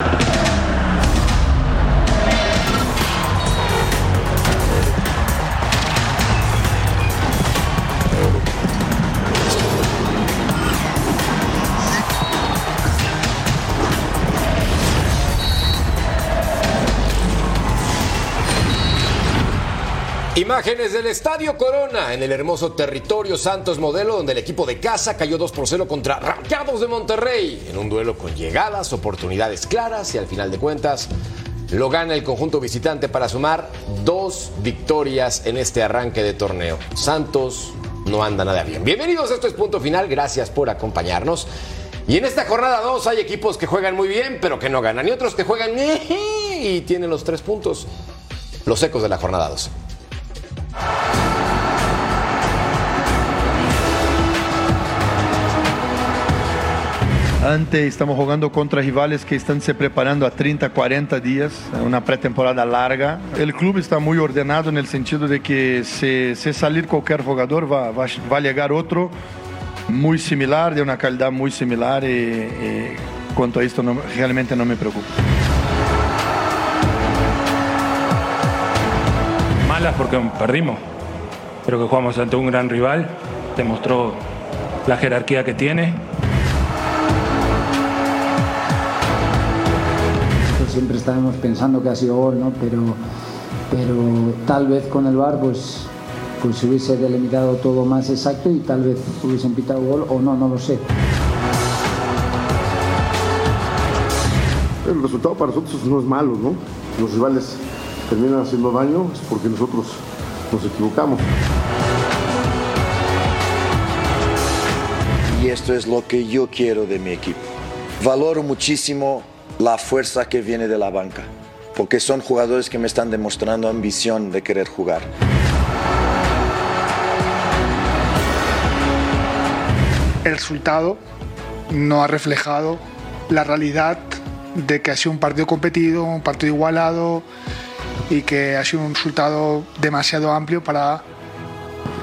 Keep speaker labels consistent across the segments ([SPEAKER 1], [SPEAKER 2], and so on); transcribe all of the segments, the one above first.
[SPEAKER 1] you.
[SPEAKER 2] Imágenes del Estadio Corona en el hermoso territorio Santos Modelo, donde el equipo de casa cayó 2 por 0 contra Rayados de Monterrey, en un duelo con llegadas, oportunidades claras y al final de cuentas lo gana el conjunto visitante para sumar dos victorias en este arranque de torneo. Santos no anda nada bien. Bienvenidos, esto es punto final, gracias por acompañarnos. Y en esta jornada 2 hay equipos que juegan muy bien, pero que no ganan, y otros que juegan y tienen los tres puntos. Los ecos de la jornada 2.
[SPEAKER 3] Antes estamos jugando contra rivales que están se preparando a 30, 40 días, una pretemporada larga. El club está muy ordenado en el sentido de que si, si salir cualquier jugador va, va, va, a otro muy similar, de una calidad muy similar y cuanto a no, realmente no me preocupa.
[SPEAKER 4] Malas porque perdimos. Creo que jugamos ante un gran rival, demostró la jerarquía que tiene.
[SPEAKER 5] Siempre estábamos pensando que ha sido gol, ¿no? pero, pero tal vez con el VAR pues, pues se hubiese delimitado todo más exacto y tal vez hubiesen pitado gol o no, no lo sé.
[SPEAKER 6] El resultado para nosotros no es malo, ¿no? Los rivales terminan haciendo daño es porque nosotros nos equivocamos.
[SPEAKER 7] Y esto es lo que yo quiero de mi equipo. Valoro muchísimo la fuerza que viene de la banca, porque son jugadores que me están demostrando ambición de querer jugar.
[SPEAKER 8] El resultado no ha reflejado la realidad de que ha sido un partido competido, un partido igualado y que ha sido un resultado demasiado amplio para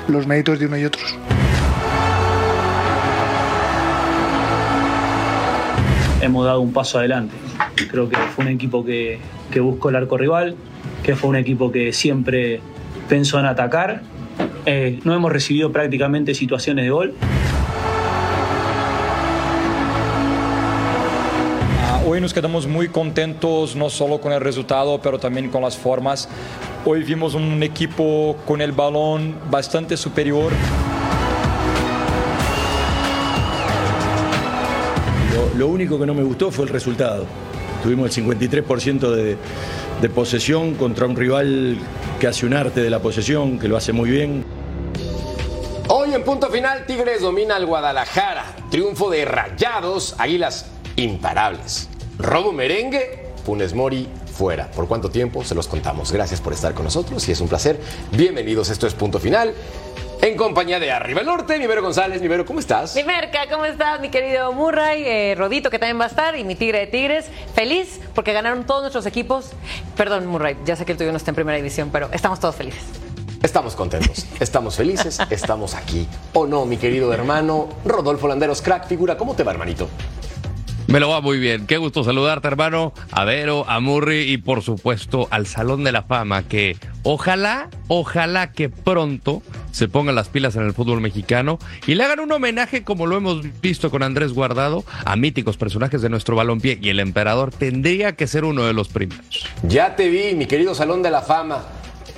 [SPEAKER 8] los méritos de uno y otros.
[SPEAKER 9] hemos dado un paso adelante. Creo que fue un equipo que, buscó el arco rival, que fue un equipo que siempre pensó en atacar. Eh, no hemos recibido prácticamente situaciones de gol.
[SPEAKER 10] Hoy nos quedamos muy contentos no solo con el resultado, pero también con las formas. Hoy vimos un equipo con el balón bastante superior.
[SPEAKER 11] Lo único que no me gustó fue el resultado. Tuvimos el 53% de, de, posesión contra un rival que hace un arte de la posesión, que lo hace muy bien.
[SPEAKER 2] Hoy en punto final, Tigres domina al Guadalajara. Triunfo de Rayados, Águilas imparables. Robo merengue, Funes Mori fuera. ¿Por cuánto tiempo? Se los contamos. Gracias por estar con nosotros y es un placer. Bienvenidos, esto es punto final. En compañía de Arriba el Norte, Nivero González. Nivero, ¿cómo estás?
[SPEAKER 12] Mi Merca, ¿cómo estás? Mi querido Murray, eh, Rodito, que también va a estar, y mi Tigre de Tigres. Feliz porque ganaron todos nuestros equipos. Perdón, Murray, ya sé que el tuyo no está en primera división, pero estamos todos felices.
[SPEAKER 2] Estamos contentos, estamos felices, estamos aquí. ¿O no, mi querido hermano Rodolfo Landeros, crack figura? ¿Cómo te va, hermanito?
[SPEAKER 13] Me lo va muy bien. Qué gusto saludarte, hermano. A Vero, a Murray y por supuesto al Salón de la Fama, que ojalá, ojalá que pronto se pongan las pilas en el fútbol mexicano y le hagan un homenaje como lo hemos visto con Andrés Guardado a míticos personajes de nuestro balompié y el emperador tendría que ser uno de los primeros.
[SPEAKER 2] Ya te vi, mi querido Salón de la Fama.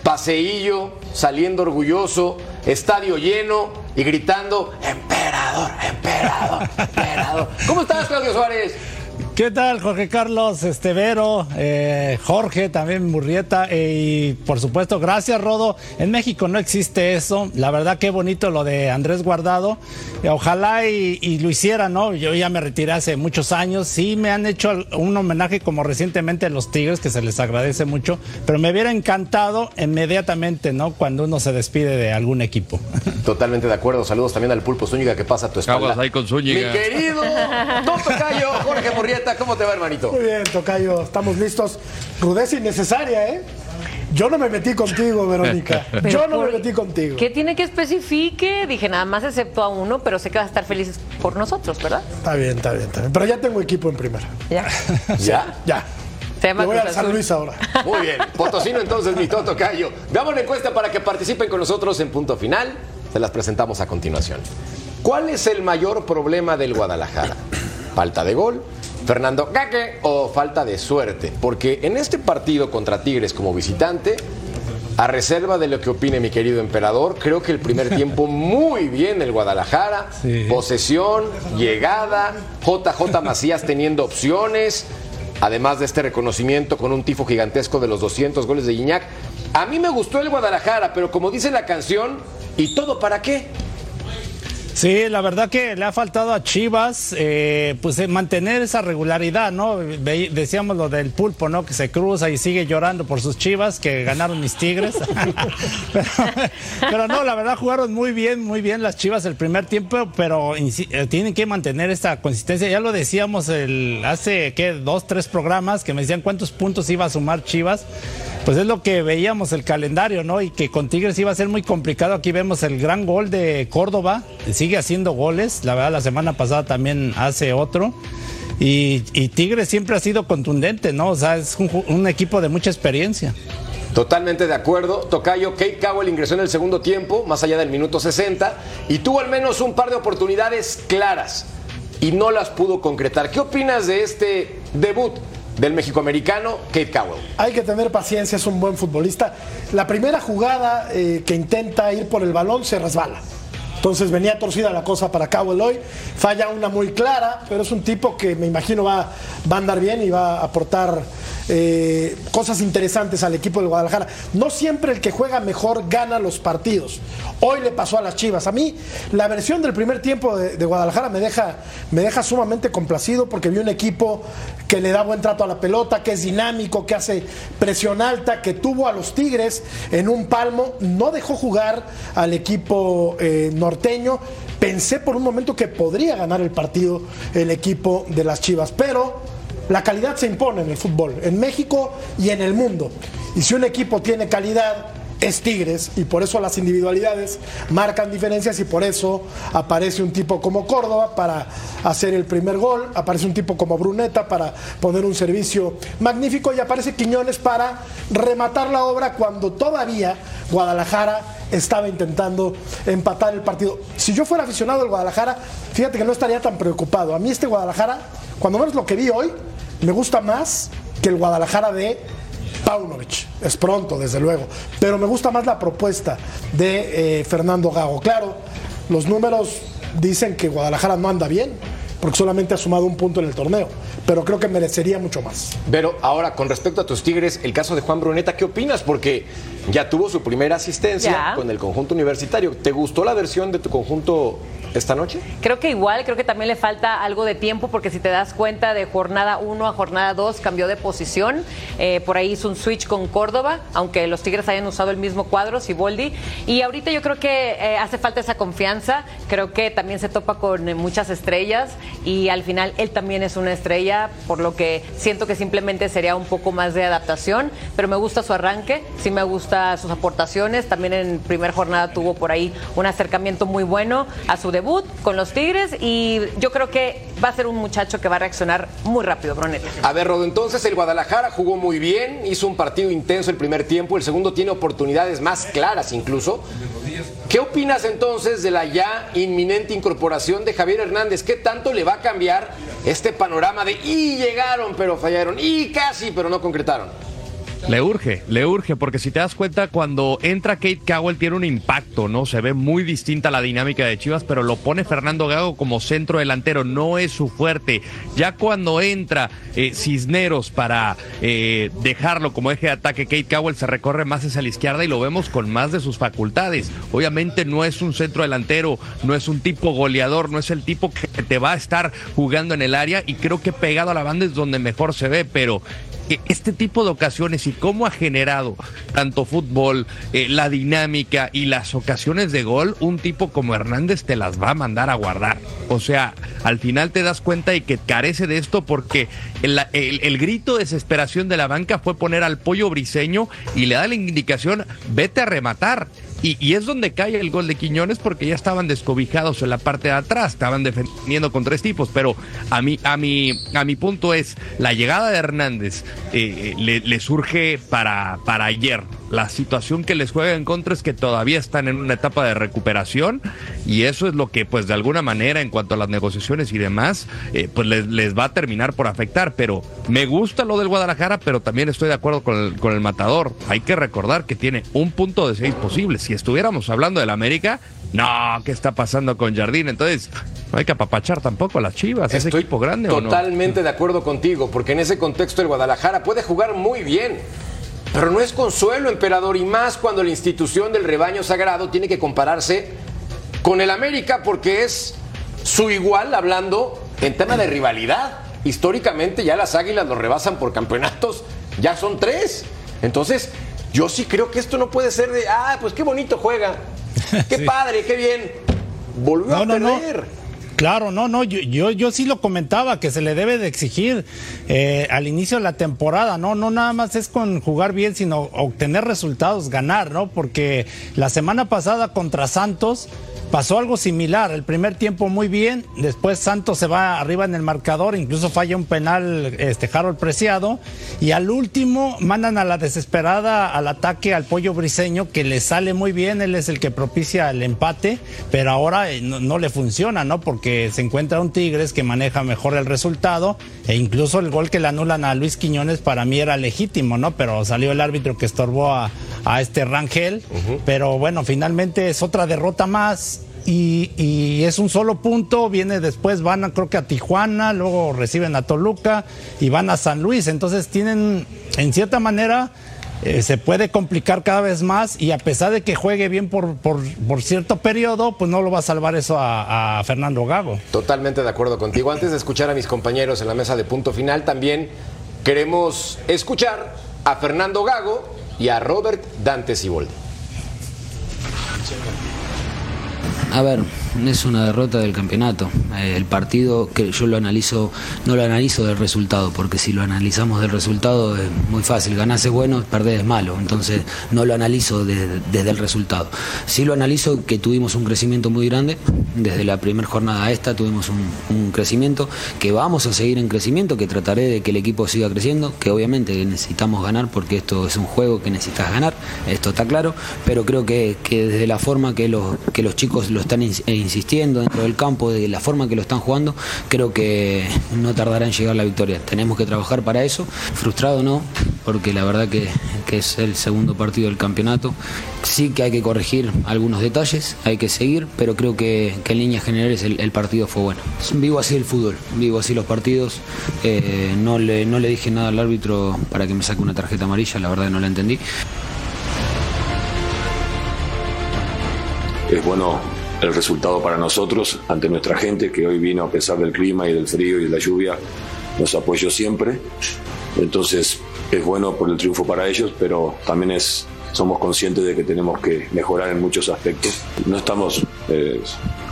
[SPEAKER 2] Paseillo, saliendo orgulloso, estadio lleno y gritando, emperador, emperador, emperador. ¿Cómo estás, Claudio Suárez?
[SPEAKER 14] ¿Qué tal, Jorge Carlos Estevero, eh, Jorge, también Murrieta eh, y por supuesto, gracias, Rodo. En México no existe eso. La verdad, qué bonito lo de Andrés Guardado. Eh, ojalá y, lo hiciera, ¿no? Yo ya me retiré hace muchos años. Sí, me han hecho un homenaje como recientemente a los Tigres, que se les agradece mucho, pero me hubiera encantado inmediatamente, ¿no? Cuando uno se despide de algún equipo.
[SPEAKER 2] Totalmente de acuerdo. Saludos también al Pulpo Zúñiga que pasa a tu espalda.
[SPEAKER 13] ahí con Zúñiga.
[SPEAKER 2] Mi querido Cayo, Jorge Murrieta. ¿Cómo te va, hermanito?
[SPEAKER 15] Muy bien, Tocayo, estamos listos. Rudeza innecesaria, ¿eh? Yo no me metí contigo, Verónica. Yo no me metí contigo.
[SPEAKER 12] ¿Qué tiene que especifique? Dije nada más excepto a uno, pero sé que va a estar feliz por nosotros, ¿verdad?
[SPEAKER 15] Está bien, está bien, está bien. Pero ya tengo equipo en primera.
[SPEAKER 12] ¿Ya?
[SPEAKER 2] ¿Ya?
[SPEAKER 15] Ya. Voy a San Luis ahora.
[SPEAKER 2] Muy bien. Potosino entonces, mi Toto Cayo. Damos una encuesta para que participen con nosotros en punto final. Se las presentamos a continuación. ¿Cuál es el mayor problema del Guadalajara? ¿Falta de gol? Fernando Caque o falta de suerte. Porque en este partido contra Tigres como visitante, a reserva de lo que opine mi querido emperador, creo que el primer tiempo muy bien el Guadalajara. Posesión, llegada, JJ Macías teniendo opciones. Además de este reconocimiento con un tifo gigantesco de los 200 goles de Iñak. A mí me gustó el Guadalajara, pero como dice la canción, ¿y todo para qué?
[SPEAKER 14] Sí, la verdad que le ha faltado a Chivas, eh, pues eh, mantener esa regularidad, ¿no? decíamos lo del pulpo, ¿no? Que se cruza y sigue llorando por sus Chivas, que ganaron mis Tigres. pero, no, la verdad jugaron muy bien, muy bien las Chivas el primer tiempo, pero eh, tienen que mantener esta consistencia. Ya lo decíamos el, hace, ¿qué? Dos, tres programas que me decían cuántos puntos iba a sumar Chivas pues es lo que veíamos el calendario, ¿no? Y que con Tigres iba a ser muy complicado. Aquí vemos el gran gol de Córdoba, sigue haciendo goles, la verdad la semana pasada también hace otro. Y, Tigres siempre ha sido contundente, ¿no? O sea, es un, equipo de mucha experiencia.
[SPEAKER 2] Totalmente de acuerdo. Tocayo, Kate Cowell ingresó en el segundo tiempo, más allá del minuto 60, y tuvo al menos un par de oportunidades claras y no las pudo concretar. ¿Qué opinas de este debut del mexicoamericano Kate Cowell.
[SPEAKER 15] Hay que tener paciencia, es un buen futbolista. La primera jugada eh, que intenta ir por el balón se resbala. Entonces venía torcida la cosa para Cowell hoy. Falla una muy clara, pero es un tipo que me imagino va, va a andar bien y va a aportar eh, cosas interesantes al equipo del Guadalajara. No siempre el que juega mejor gana los partidos. Hoy le pasó a las Chivas. A mí la versión del primer tiempo de, Guadalajara me deja, me deja sumamente complacido porque vi un equipo que le da buen trato a la pelota, que es dinámico, que hace presión alta, que tuvo a los Tigres en un palmo, no dejó jugar al equipo eh, norteño. Pensé por un momento que podría ganar el partido el equipo de las Chivas, pero la calidad se impone en el fútbol, en México y en el mundo. Y si un equipo tiene calidad, es Tigres y por eso las individualidades marcan diferencias y por eso aparece un tipo como Córdoba para hacer el primer gol, aparece un tipo como Bruneta para poner un servicio magnífico y aparece Quiñones para rematar la obra cuando todavía Guadalajara estaba intentando empatar el partido. Si yo fuera aficionado al Guadalajara, fíjate que no estaría tan preocupado. A mí este Guadalajara, cuando menos lo que vi hoy, me gusta más que el Guadalajara de Paunovic. Es pronto, desde luego. Pero me gusta más la propuesta de eh, Fernando Gago. Claro, los números dicen que Guadalajara no anda bien, porque solamente ha sumado un punto en el torneo. Pero creo que merecería mucho más.
[SPEAKER 2] Pero ahora, con respecto a tus Tigres, el caso de Juan Bruneta, ¿qué opinas? Porque ya tuvo su primera asistencia con el conjunto universitario. ¿Te gustó la versión de tu conjunto esta noche?
[SPEAKER 12] Creo que igual, creo que también le falta algo de tiempo porque si te das cuenta de jornada 1 a jornada 2 cambió de posición. Eh, por ahí hizo un switch con Córdoba, aunque los Tigres hayan usado el mismo cuadro, Siboldi. Y ahorita yo creo que eh, hace falta esa confianza. Creo que también se topa con eh, muchas estrellas y al final él también es una estrella, por lo que siento que simplemente sería un poco más de adaptación. Pero me gusta su arranque, sí me gusta sus aportaciones. También en primer jornada tuvo por ahí un acercamiento muy bueno a su debut con los Tigres y yo creo que va a ser un muchacho que va a reaccionar muy rápido, Bruneta.
[SPEAKER 2] A ver, Rodo, entonces el Guadalajara jugó muy bien, hizo un partido intenso el primer tiempo, el segundo tiene oportunidades más claras incluso. ¿Qué opinas entonces de la ya inminente incorporación de Javier Hernández? ¿Qué tanto le va a cambiar este panorama de y llegaron pero fallaron y casi pero no concretaron?
[SPEAKER 13] Le urge, le urge, porque si te das cuenta, cuando entra Kate Cowell tiene un impacto, ¿no? Se ve muy distinta la dinámica de Chivas, pero lo pone Fernando Gago como centro delantero, no es su fuerte. Ya cuando entra eh, Cisneros para eh, dejarlo como eje de ataque, Kate Cowell se recorre más hacia la izquierda y lo vemos con más de sus facultades. Obviamente no es un centro delantero, no es un tipo goleador, no es el tipo que te va a estar jugando en el área y creo que pegado a la banda es donde mejor se ve, pero este tipo de ocasiones y cómo ha generado tanto fútbol, eh, la dinámica y las ocasiones de gol, un tipo como Hernández te las va a mandar a guardar. O sea, al final te das cuenta de que carece de esto porque el, el grito de desesperación de la banca fue poner al pollo briseño y le da la indicación, vete a rematar. Y, es donde cae el gol de Quiñones porque ya estaban descobijados en la parte de atrás, estaban defendiendo con tres tipos, pero a mi, a mi, a mi punto es, la llegada de Hernández eh, le, le, surge para, para ayer. La situación que les juega en contra es que todavía están en una etapa de recuperación y eso es lo que pues de alguna manera en cuanto a las negociaciones y demás, eh, pues les, les, va a terminar por afectar. Pero me gusta lo del Guadalajara, pero también estoy de acuerdo con el, con el matador. Hay que recordar que tiene un punto de seis posibles si estuviéramos hablando del América, no, ¿qué está pasando con Jardín? Entonces, no hay que apapachar tampoco a las Chivas, ese equipo grande.
[SPEAKER 2] Totalmente de acuerdo contigo, porque en ese contexto el Guadalajara puede jugar muy bien. Pero no es consuelo, emperador, y más cuando la institución del rebaño sagrado tiene que compararse con el América, porque es su igual hablando en tema de rivalidad. Históricamente ya las águilas lo rebasan por campeonatos, ya son tres. Entonces, yo sí creo que esto no puede ser de, ah, pues qué bonito juega. Qué padre, qué bien. Volvió a perder.
[SPEAKER 14] Claro, no, no, yo, yo, sí lo comentaba, que se le debe de exigir eh, al inicio de la temporada, ¿no? No nada más es con jugar bien, sino obtener resultados, ganar, ¿no? Porque la semana pasada contra Santos Pasó algo similar, el primer tiempo muy bien, después Santos se va arriba en el marcador, incluso falla un penal este Harold Preciado y al último mandan a la desesperada al ataque al pollo briseño que le sale muy bien, él es el que propicia el empate, pero ahora eh, no, le funciona, ¿no? Porque se encuentra un Tigres que maneja mejor el resultado e incluso el gol que le anulan a Luis Quiñones para mí era legítimo, ¿no? Pero salió el árbitro que estorbó a, este Rangel, pero bueno, finalmente es otra derrota más y, es un solo punto, viene después, van creo que a Tijuana, luego reciben a Toluca y van a San Luis. Entonces tienen, en cierta manera, eh, se puede complicar cada vez más y a pesar de que juegue bien por, por, cierto periodo, pues no lo va a salvar eso a, a, Fernando Gago.
[SPEAKER 2] Totalmente de acuerdo contigo. Antes de escuchar a mis compañeros en la mesa de punto final, también queremos escuchar a Fernando Gago y a Robert Dante Siboldi.
[SPEAKER 16] A ver, es una derrota del campeonato. Eh, el partido que yo lo analizo, no lo analizo del resultado, porque si lo analizamos del resultado es muy fácil. Ganar es bueno, perder es malo. Entonces no lo analizo desde el resultado. Sí lo analizo que tuvimos un crecimiento muy grande. Desde la primera jornada a esta tuvimos un, crecimiento, que vamos a seguir en crecimiento, que trataré de que el equipo siga creciendo, que obviamente necesitamos ganar porque esto es un juego que necesitas ganar, esto está claro, pero creo que, desde la forma que los, que los chicos lo están insistiendo dentro del campo, de la forma que lo están jugando, creo que no tardará en llegar la victoria. Tenemos que trabajar para eso. Frustrado no, porque la verdad que, es el segundo partido del campeonato. Sí que hay que corregir algunos detalles, hay que seguir, pero creo que, en líneas generales el, partido fue bueno. Vivo así el fútbol, vivo así los partidos. Eh, no, le, no le dije nada al árbitro para que me saque una tarjeta amarilla, la verdad no la entendí.
[SPEAKER 17] Es bueno el resultado para nosotros, ante nuestra gente que hoy vino a pesar del clima y del frío y de la lluvia, nos apoyó siempre. Entonces es bueno por el triunfo para ellos, pero también es, somos conscientes de que tenemos que mejorar en muchos aspectos. No estamos eh,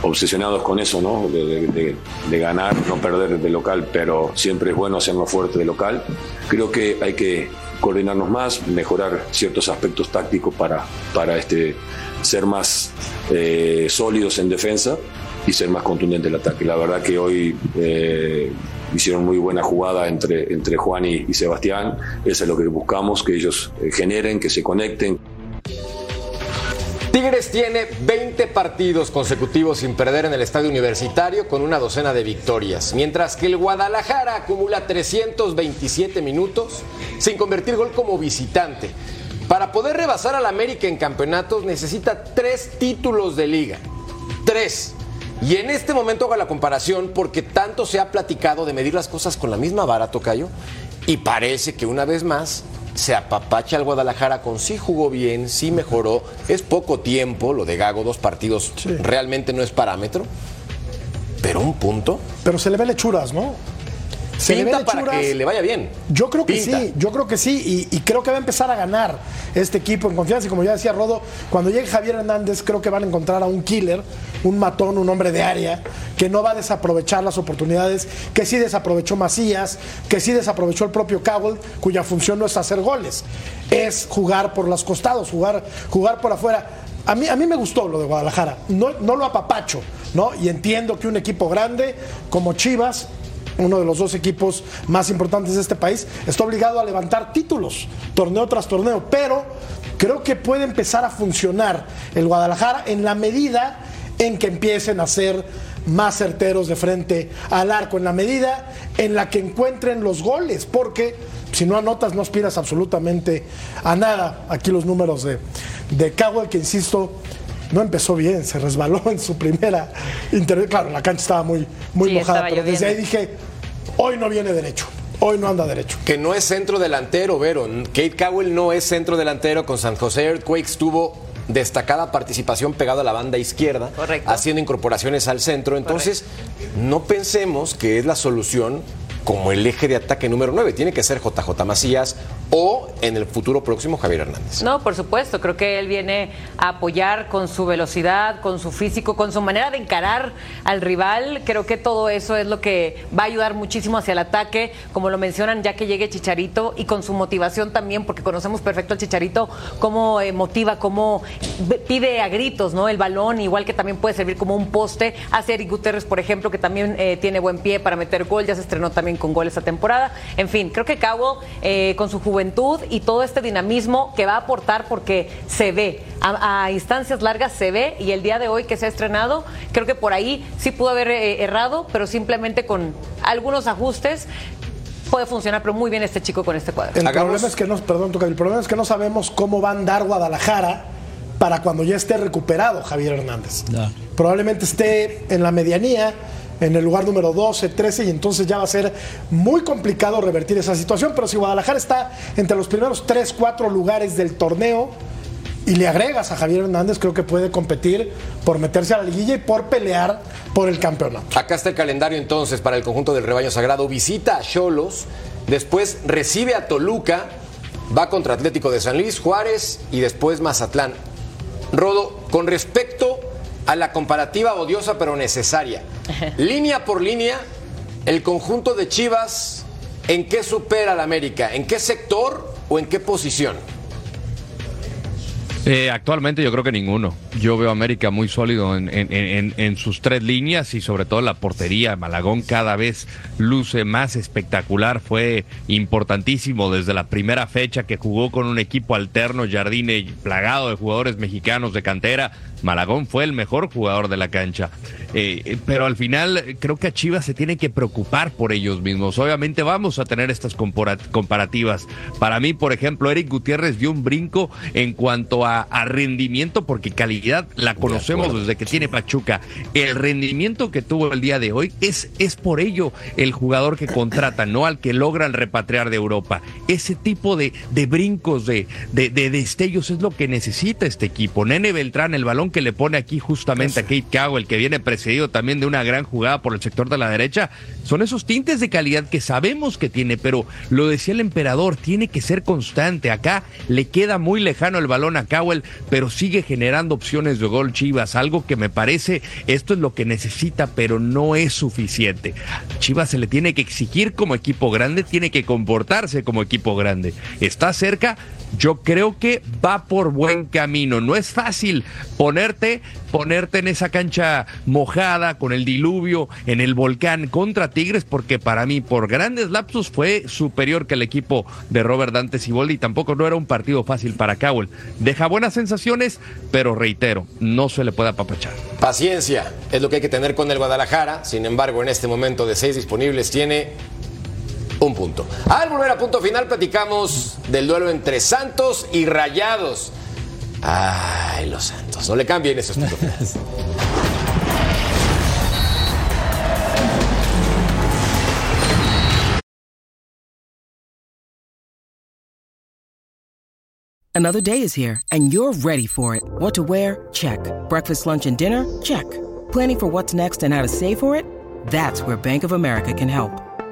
[SPEAKER 17] obsesionados con eso, ¿no? De, ganar, no perder de local, pero siempre es bueno hacernos fuerte de local. Creo que hay que coordinarnos más, mejorar ciertos aspectos tácticos para, para este ser más eh, sólidos en defensa y ser más contundente en el ataque. La verdad que hoy eh, hicieron muy buena jugada entre, entre Juan y, Sebastián. Eso es lo que buscamos, que ellos eh, generen, que se conecten.
[SPEAKER 2] Tigres tiene 20 partidos consecutivos sin perder en el estadio universitario con una docena de victorias, mientras que el Guadalajara acumula 327 minutos sin convertir gol como visitante. Para poder rebasar al América en campeonatos necesita tres títulos de liga. Tres. Y en este momento hago la comparación porque tanto se ha platicado de medir las cosas con la misma vara, Tocayo, y parece que una vez más se apapacha al Guadalajara con sí jugó bien, sí mejoró. Es poco tiempo, lo de Gago, dos partidos realmente no es parámetro. Pero un punto.
[SPEAKER 15] Pero se le ve lechuras, ¿no? Se le
[SPEAKER 2] Pinta para que le vaya bien.
[SPEAKER 15] Yo creo que
[SPEAKER 2] Pinta.
[SPEAKER 15] sí, yo creo que sí, y, y creo que va a empezar a ganar este equipo en confianza. Y como ya decía Rodo, cuando llegue Javier Hernández, creo que van a encontrar a un killer, un matón, un hombre de área, que no va a desaprovechar las oportunidades, que sí desaprovechó Macías, que sí desaprovechó el propio Cowell, cuya función no es hacer goles, es jugar por los costados, jugar, jugar por afuera. A mí, a mí me gustó lo de Guadalajara, no, no lo apapacho, ¿no? Y entiendo que un equipo grande como Chivas uno de los dos equipos más importantes de este país, está obligado a levantar títulos, torneo tras torneo, pero creo que puede empezar a funcionar el Guadalajara en la medida en que empiecen a ser más certeros de frente al arco, en la medida en la que encuentren los goles, porque si no anotas no aspiras absolutamente a nada. Aquí los números de, de que insisto, no empezó bien, se resbaló en su primera intervención. Claro, la cancha estaba muy, muy
[SPEAKER 12] Sí,
[SPEAKER 15] mojada,
[SPEAKER 12] estaba
[SPEAKER 15] pero desde ahí dije, hoy no viene derecho, hoy no anda derecho.
[SPEAKER 2] Que no es centro delantero, Vero. Kate Cowell no es centro delantero. Con San José Earthquakes tuvo destacada participación pegado a la banda izquierda, haciendo incorporaciones al centro. Entonces, no pensemos que es la solución como el eje de ataque número 9. Tiene que ser JJ Macías o en el futuro próximo Javier Hernández.
[SPEAKER 12] No, por supuesto, creo que él viene a apoyar con su velocidad, con su físico, con su manera de encarar al rival. Creo que todo eso es lo que va a ayudar muchísimo hacia el ataque, como lo mencionan, ya que llegue Chicharito y con su motivación también, porque conocemos perfecto al Chicharito, cómo eh, motiva, cómo pide a gritos, ¿no? El balón, igual que también puede servir como un poste. Hace Eric Gutiérrez, por ejemplo, que también eh, tiene buen pie para meter gol, ya se estrenó también con gol esta temporada. En fin, creo que Cabo, eh, con su juventud y todo este dinamismo que va a aportar porque se ve, a, a instancias largas se ve, y el día de hoy que se ha estrenado, creo que por ahí sí pudo haber eh, errado, pero simplemente con algunos ajustes puede funcionar, pero muy bien este chico con este cuadro.
[SPEAKER 15] El problema es que no, perdón, el problema es que no sabemos cómo va a andar Guadalajara para cuando ya esté recuperado Javier Hernández. Probablemente esté en la medianía, en el lugar número 12, 13, y entonces ya va a ser muy complicado revertir esa situación. Pero si Guadalajara está entre los primeros 3, 4 lugares del torneo y le agregas a Javier Hernández, creo que puede competir por meterse a la liguilla y por pelear por el campeonato.
[SPEAKER 2] Acá está el calendario entonces para el conjunto del rebaño sagrado. Visita a Cholos, después recibe a Toluca, va contra Atlético de San Luis, Juárez y después Mazatlán. Rodo, con respecto a la comparativa odiosa pero necesaria, línea por línea, el conjunto de Chivas, ¿en qué supera al América? ¿En qué sector o en qué posición?
[SPEAKER 13] Eh, actualmente yo creo que ninguno. Yo veo a América muy sólido en, en- en- en sus tres líneas y sobre todo la portería. Malagón cada vez luce más espectacular. Fue importantísimo desde la primera fecha que jugó con un equipo alterno, Jardine, plagado de jugadores mexicanos de cantera. Malagón fue el mejor jugador de la cancha. Eh, eh, pero al final creo que a Chivas se tiene que preocupar por ellos mismos. Obviamente vamos a tener estas comparativas. Para mí, por ejemplo, Eric Gutiérrez dio un brinco en cuanto a, a rendimiento, porque calidad la conocemos desde que tiene Pachuca. El rendimiento que tuvo el día de hoy es, es por ello el jugador que contrata, no al que logran repatriar de Europa. Ese tipo de, de brincos, de, de, de destellos es lo que necesita este equipo. Nene Beltrán, el balón que le pone aquí justamente a Kate Cowell, que viene precedido también de una gran jugada por el sector de la derecha, son esos tintes de calidad que sabemos que tiene, pero lo decía el emperador, tiene que ser constante. Acá le queda muy lejano el balón a Cowell, pero sigue generando opciones de gol Chivas, algo que me parece, esto es lo que necesita, pero no es suficiente. Chivas se le tiene que exigir como equipo grande, tiene que comportarse como equipo grande. Está cerca, yo creo que va por buen camino. No es fácil poner ponerte, ponerte en esa cancha mojada con el diluvio en el volcán contra Tigres, porque para mí por grandes lapsos fue superior que el equipo de Robert Dante Siboldi tampoco no era un partido fácil para Cowell. Deja buenas sensaciones, pero reitero, no se le puede apapachar.
[SPEAKER 2] Paciencia es lo que hay que tener con el Guadalajara. Sin embargo, en este momento de seis disponibles tiene un punto. Al volver a punto final, platicamos del duelo entre Santos y Rayados. Ay, los Santos. No le cambien esos puntos.
[SPEAKER 18] Another day is here, and you're ready for it. What to wear? Check. Breakfast, lunch, and dinner? Check. Planning for what's next and how to save for it? That's where Bank of America can help.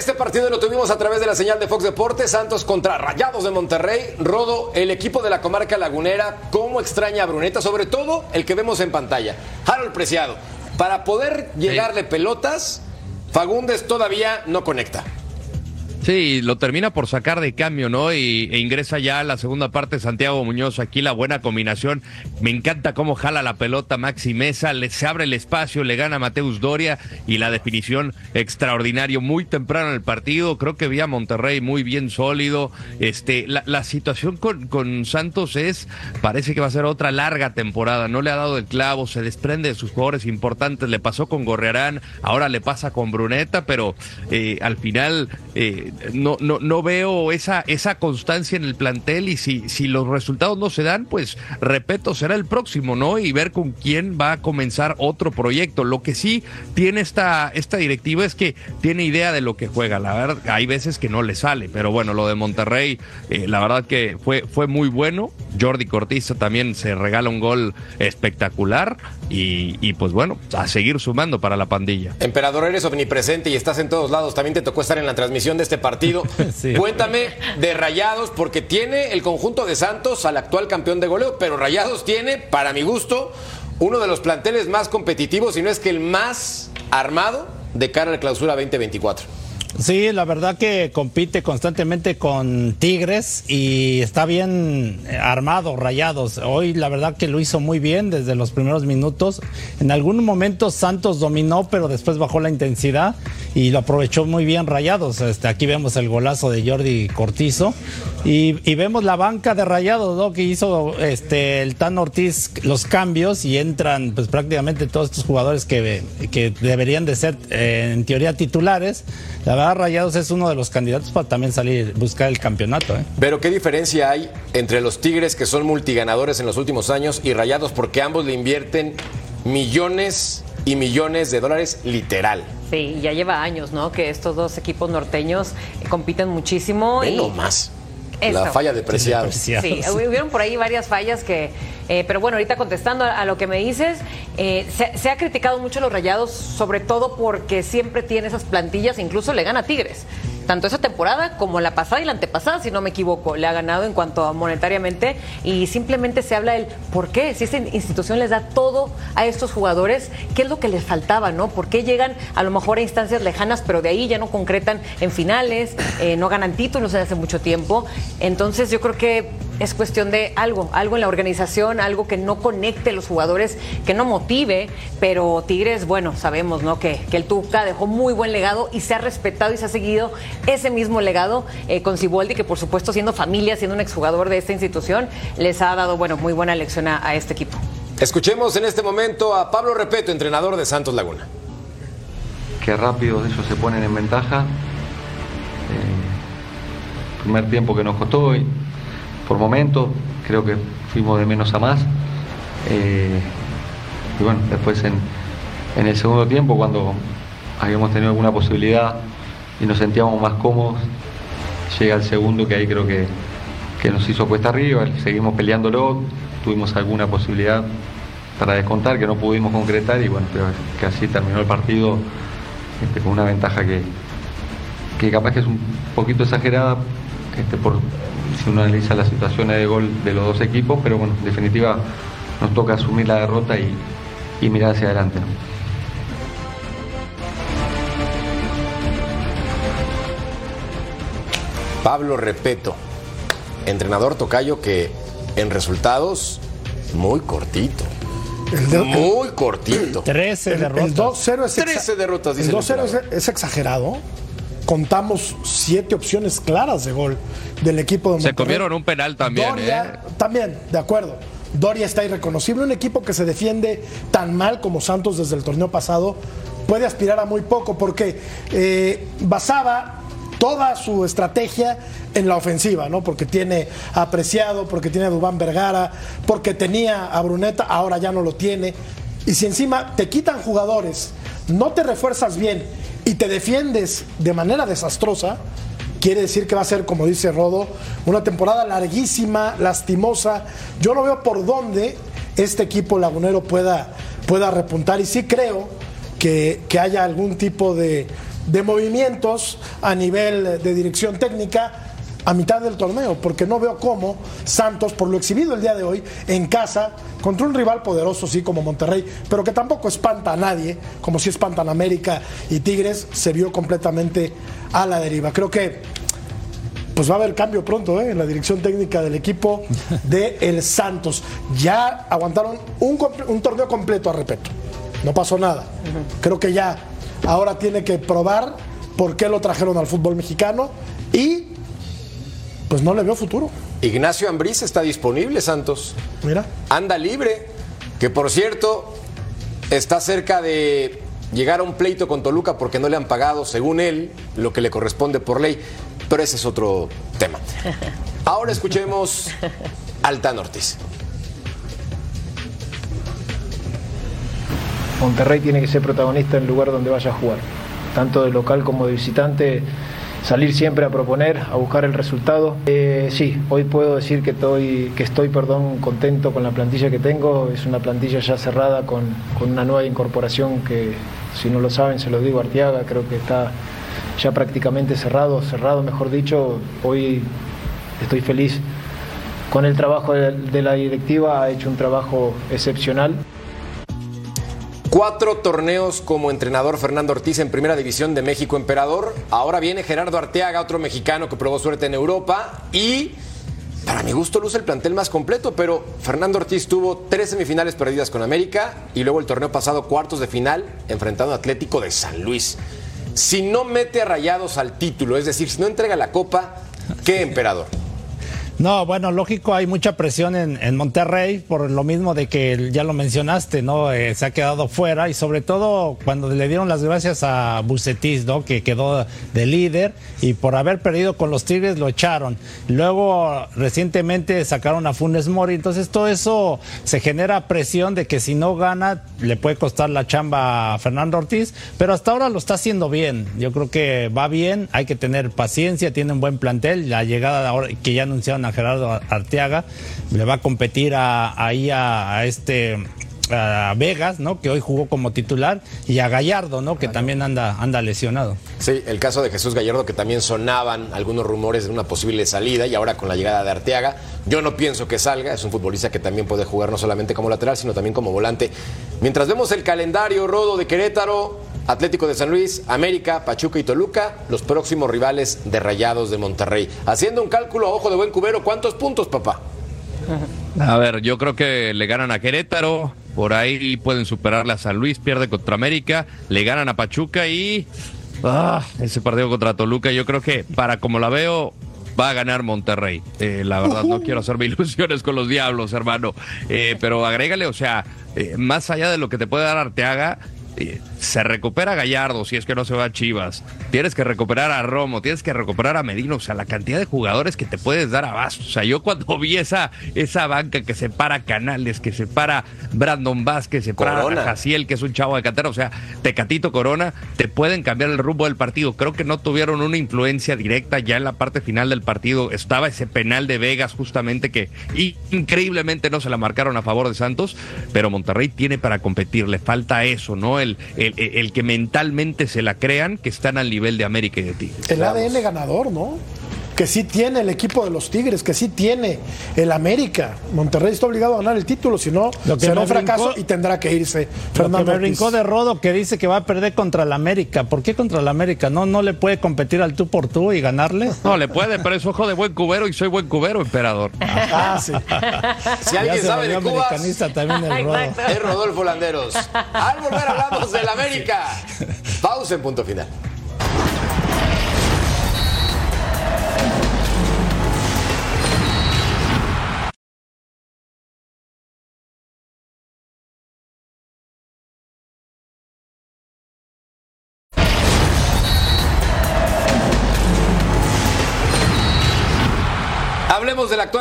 [SPEAKER 2] Este partido lo tuvimos a través de la señal de Fox Deportes, Santos contra Rayados de Monterrey. Rodo, el equipo de la comarca lagunera, cómo extraña a Bruneta, sobre todo el que vemos en pantalla. Harold Preciado, para poder llegarle pelotas, Fagundes todavía no conecta.
[SPEAKER 13] Sí, lo termina por sacar de cambio, ¿no? Y, e ingresa ya a la segunda parte Santiago Muñoz. Aquí la buena combinación. Me encanta cómo jala la pelota Maxi Mesa, le, se abre el espacio, le gana Mateus Doria y la definición extraordinario. Muy temprano en el partido, creo que vi a Monterrey muy bien sólido. Este, la, situación con, con Santos es, parece que va a ser otra larga temporada. No le ha dado el clavo, se desprende de sus jugadores importantes. Le pasó con Gorrearán, ahora le pasa con Bruneta, pero eh, al final. Eh, no, no, no veo esa, esa constancia en el plantel y si, si los resultados no se dan, pues repito, será el próximo, ¿no? Y ver con quién va a comenzar otro proyecto. Lo que sí tiene esta, esta directiva es que tiene idea de lo que juega. La verdad, hay veces que no le sale, pero bueno, lo de Monterrey, eh, la verdad que fue, fue muy bueno. Jordi Cortiza también se regala un gol espectacular y, y pues bueno, a seguir sumando para la pandilla.
[SPEAKER 2] Emperador, eres omnipresente y estás en todos lados. También te tocó estar en la transmisión de este partido.
[SPEAKER 14] Sí.
[SPEAKER 2] Cuéntame de Rayados, porque tiene el conjunto de Santos al actual campeón de goleo, pero Rayados tiene, para mi gusto, uno de los planteles más competitivos, si no es que el más armado de cara a la clausura 2024.
[SPEAKER 14] Sí, la verdad que compite constantemente con Tigres y está bien eh, armado, rayados. Hoy la verdad que lo hizo muy bien desde los primeros minutos. En algún momento Santos dominó, pero después bajó la intensidad y lo aprovechó muy bien rayados. Este, aquí vemos el golazo de Jordi Cortizo y, y vemos la banca de rayados, ¿no? Que hizo este, el Tan Ortiz los cambios y entran pues prácticamente todos estos jugadores que, que deberían de ser eh, en teoría titulares. La verdad, Rayados es uno de los candidatos para también salir, buscar el campeonato. ¿eh?
[SPEAKER 2] Pero ¿qué diferencia hay entre los Tigres que son multiganadores en los últimos años y Rayados? Porque ambos le invierten millones y millones de dólares literal.
[SPEAKER 12] Sí, ya lleva años, ¿no? Que estos dos equipos norteños compiten muchísimo.
[SPEAKER 2] Ve
[SPEAKER 12] y...
[SPEAKER 2] nomás.
[SPEAKER 12] Eso.
[SPEAKER 2] La falla de Preciado.
[SPEAKER 12] Sí, hubieron por ahí varias fallas que, eh, pero bueno, ahorita contestando a, a lo que me dices, eh, se, se, ha criticado mucho a los Rayados, sobre todo porque siempre tiene esas plantillas, incluso le gana a Tigres. Tanto esa temporada como la pasada y la antepasada, si no me equivoco, le ha ganado en cuanto a monetariamente y simplemente se habla del por qué, si esta institución les da todo a estos jugadores, qué es lo que les faltaba, ¿no? ¿Por qué llegan a lo mejor a instancias lejanas, pero de ahí ya no concretan en finales, eh, no ganan títulos desde hace mucho tiempo? Entonces yo creo que es cuestión de algo, algo en la organización, algo que no conecte a los jugadores, que no motive, pero Tigres, bueno, sabemos, ¿no? Que, que el Tuca dejó muy buen legado y se ha respetado y se ha seguido ese mismo legado eh, con Ciboldi, que por supuesto siendo familia, siendo un exjugador de esta institución, les ha dado, bueno, muy buena lección a, a este equipo.
[SPEAKER 2] Escuchemos en este momento a Pablo Repeto, entrenador de Santos Laguna.
[SPEAKER 19] Que rápido ellos se ponen en ventaja. Eh, primer tiempo que nos costó y por momentos, creo que fuimos de menos a más. Eh, y bueno, después en, en, el segundo tiempo, cuando habíamos tenido alguna posibilidad y nos sentíamos más cómodos, llega el segundo que ahí creo que, que nos hizo cuesta arriba, seguimos peleándolo, tuvimos alguna posibilidad para descontar, que no pudimos concretar y bueno, pero que así terminó el partido este, con una ventaja que, que capaz que es un poquito exagerada este, por, si uno analiza las situaciones de gol de los dos equipos, pero bueno, en definitiva nos toca asumir la derrota y, y mirar hacia adelante.
[SPEAKER 2] Pablo Repeto, entrenador tocayo que en resultados muy cortito. muy cortito.
[SPEAKER 14] 13
[SPEAKER 15] El, el 2-0 es, exa-
[SPEAKER 2] 13 derrotas, dice
[SPEAKER 15] el
[SPEAKER 2] el
[SPEAKER 15] 2-0 es, es exagerado. Contamos siete opciones claras de gol del equipo de
[SPEAKER 13] Se
[SPEAKER 15] Monterrey.
[SPEAKER 13] comieron un penal también,
[SPEAKER 15] Doria,
[SPEAKER 13] ¿eh?
[SPEAKER 15] también, de acuerdo. Doria está irreconocible. Un equipo que se defiende tan mal como Santos desde el torneo pasado puede aspirar a muy poco porque eh, basaba toda su estrategia en la ofensiva, ¿no? Porque tiene apreciado, porque tiene a Dubán Vergara, porque tenía a Bruneta, ahora ya no lo tiene. Y si encima te quitan jugadores, no te refuerzas bien y te defiendes de manera desastrosa, quiere decir que va a ser, como dice Rodo, una temporada larguísima, lastimosa. Yo no veo por dónde este equipo lagunero pueda, pueda repuntar y sí creo que, que haya algún tipo de, de movimientos a nivel de dirección técnica a mitad del torneo, porque no veo cómo Santos, por lo exhibido el día de hoy, en casa, contra un rival poderoso, sí, como Monterrey, pero que tampoco espanta a nadie, como si espantan América y Tigres, se vio completamente a la deriva. Creo que pues va a haber cambio pronto ¿eh? en la dirección técnica del equipo de El Santos. Ya aguantaron un, un torneo completo a repeto. No pasó nada. Creo que ya ahora tiene que probar por qué lo trajeron al fútbol mexicano y pues no le veo futuro.
[SPEAKER 2] Ignacio Ambriz está disponible, Santos.
[SPEAKER 15] Mira.
[SPEAKER 2] Anda libre, que por cierto está cerca de llegar a un pleito con Toluca porque no le han pagado, según él, lo que le corresponde por ley. Pero ese es otro tema. Ahora escuchemos al Tan Ortiz.
[SPEAKER 20] Monterrey tiene que ser protagonista en el lugar donde vaya a jugar, tanto de local como de visitante, salir siempre a proponer, a buscar el resultado. Eh, sí, hoy puedo decir que estoy, que estoy perdón, contento con la plantilla que tengo, es una plantilla ya cerrada con, con una nueva incorporación que, si no lo saben, se lo digo a creo que está ya prácticamente cerrado, cerrado mejor dicho, hoy estoy feliz con el trabajo de la directiva, ha hecho un trabajo excepcional.
[SPEAKER 2] Cuatro torneos como entrenador Fernando Ortiz en Primera División de México Emperador. Ahora viene Gerardo Arteaga, otro mexicano que probó suerte en Europa. Y para mi gusto luce el plantel más completo, pero Fernando Ortiz tuvo tres semifinales perdidas con América y luego el torneo pasado cuartos de final enfrentando a Atlético de San Luis. Si no mete a rayados al título, es decir, si no entrega la copa, ¿qué emperador?
[SPEAKER 14] No, bueno, lógico, hay mucha presión en, Monterrey por lo mismo de que ya lo mencionaste, ¿no? Eh, se ha quedado fuera y sobre todo cuando le dieron las gracias a Bucetis, ¿no? Que quedó de líder y por haber perdido con los Tigres lo echaron. Luego recientemente sacaron a Funes Mori, entonces todo eso se genera presión de que si no gana le puede costar la chamba a Fernando Ortiz, pero hasta ahora lo está haciendo bien. Yo creo que va bien, hay que tener paciencia, tiene un buen plantel, la llegada de ahora que ya anunciaron a Gerardo Arteaga, le va a competir a- ahí a, este a Vegas, ¿no? Que hoy jugó como titular y a Gallardo, ¿no? Que también anda anda lesionado.
[SPEAKER 2] Sí, el caso de Jesús Gallardo, que también sonaban algunos rumores de una posible salida y ahora con la llegada de Arteaga, yo no pienso que salga, es un futbolista que también puede jugar no solamente como lateral, sino también como volante. Mientras vemos el calendario rodo de Querétaro, Atlético de San Luis, América, Pachuca y Toluca, los próximos rivales de Rayados de Monterrey. Haciendo un cálculo a ojo de buen cubero, ¿cuántos puntos, papá?
[SPEAKER 13] A ver, yo creo que le ganan a Querétaro, por ahí pueden superarle a San Luis, pierde contra América, le ganan a Pachuca y ah, ese partido contra Toluca, yo creo que para como la veo va a ganar Monterrey. Eh, la verdad no quiero hacerme ilusiones con los diablos, hermano, Eh, pero agrégale, o sea, eh, más allá de lo que te puede dar Arteaga, se recupera Gallardo si es que no se va a Chivas. Tienes que recuperar a Romo, tienes que recuperar a Medino. O sea, la cantidad de jugadores que te puedes dar abasto. O sea, yo cuando vi esa, esa banca que separa Canales, que separa Brandon Vázquez, que separa
[SPEAKER 2] Corona.
[SPEAKER 13] a Jaciel, que es un chavo de cantera, o sea, Tecatito Corona, te pueden cambiar el rumbo del partido. Creo que no tuvieron una influencia directa ya en la parte final del partido. Estaba ese penal de Vegas justamente que increíblemente no se la marcaron a favor de Santos, pero Monterrey tiene para competir. Le falta eso, ¿no? El, el, el que mentalmente se la crean que están al nivel de América y de Tigres.
[SPEAKER 15] El ADN ganador, ¿no? Que sí tiene el equipo de los Tigres, que sí tiene el América. Monterrey está obligado a ganar el título, si no, será un fracaso
[SPEAKER 14] brincó-
[SPEAKER 15] y tendrá que irse.
[SPEAKER 14] Lo que
[SPEAKER 15] Fernando
[SPEAKER 14] me
[SPEAKER 15] Ortiz.
[SPEAKER 14] brincó de Rodo que dice que va a perder contra el América. ¿Por qué contra el América? ¿No, no le puede competir al tú por tú y ganarle?
[SPEAKER 13] No, le puede, pero es ojo de buen cubero y soy buen cubero, emperador.
[SPEAKER 15] Ah, sí.
[SPEAKER 2] Si alguien
[SPEAKER 14] Ya se
[SPEAKER 2] sabe de
[SPEAKER 14] también el Rodo.
[SPEAKER 2] es Rodolfo Landeros. Al volver hablamos del América. Pausa en punto final.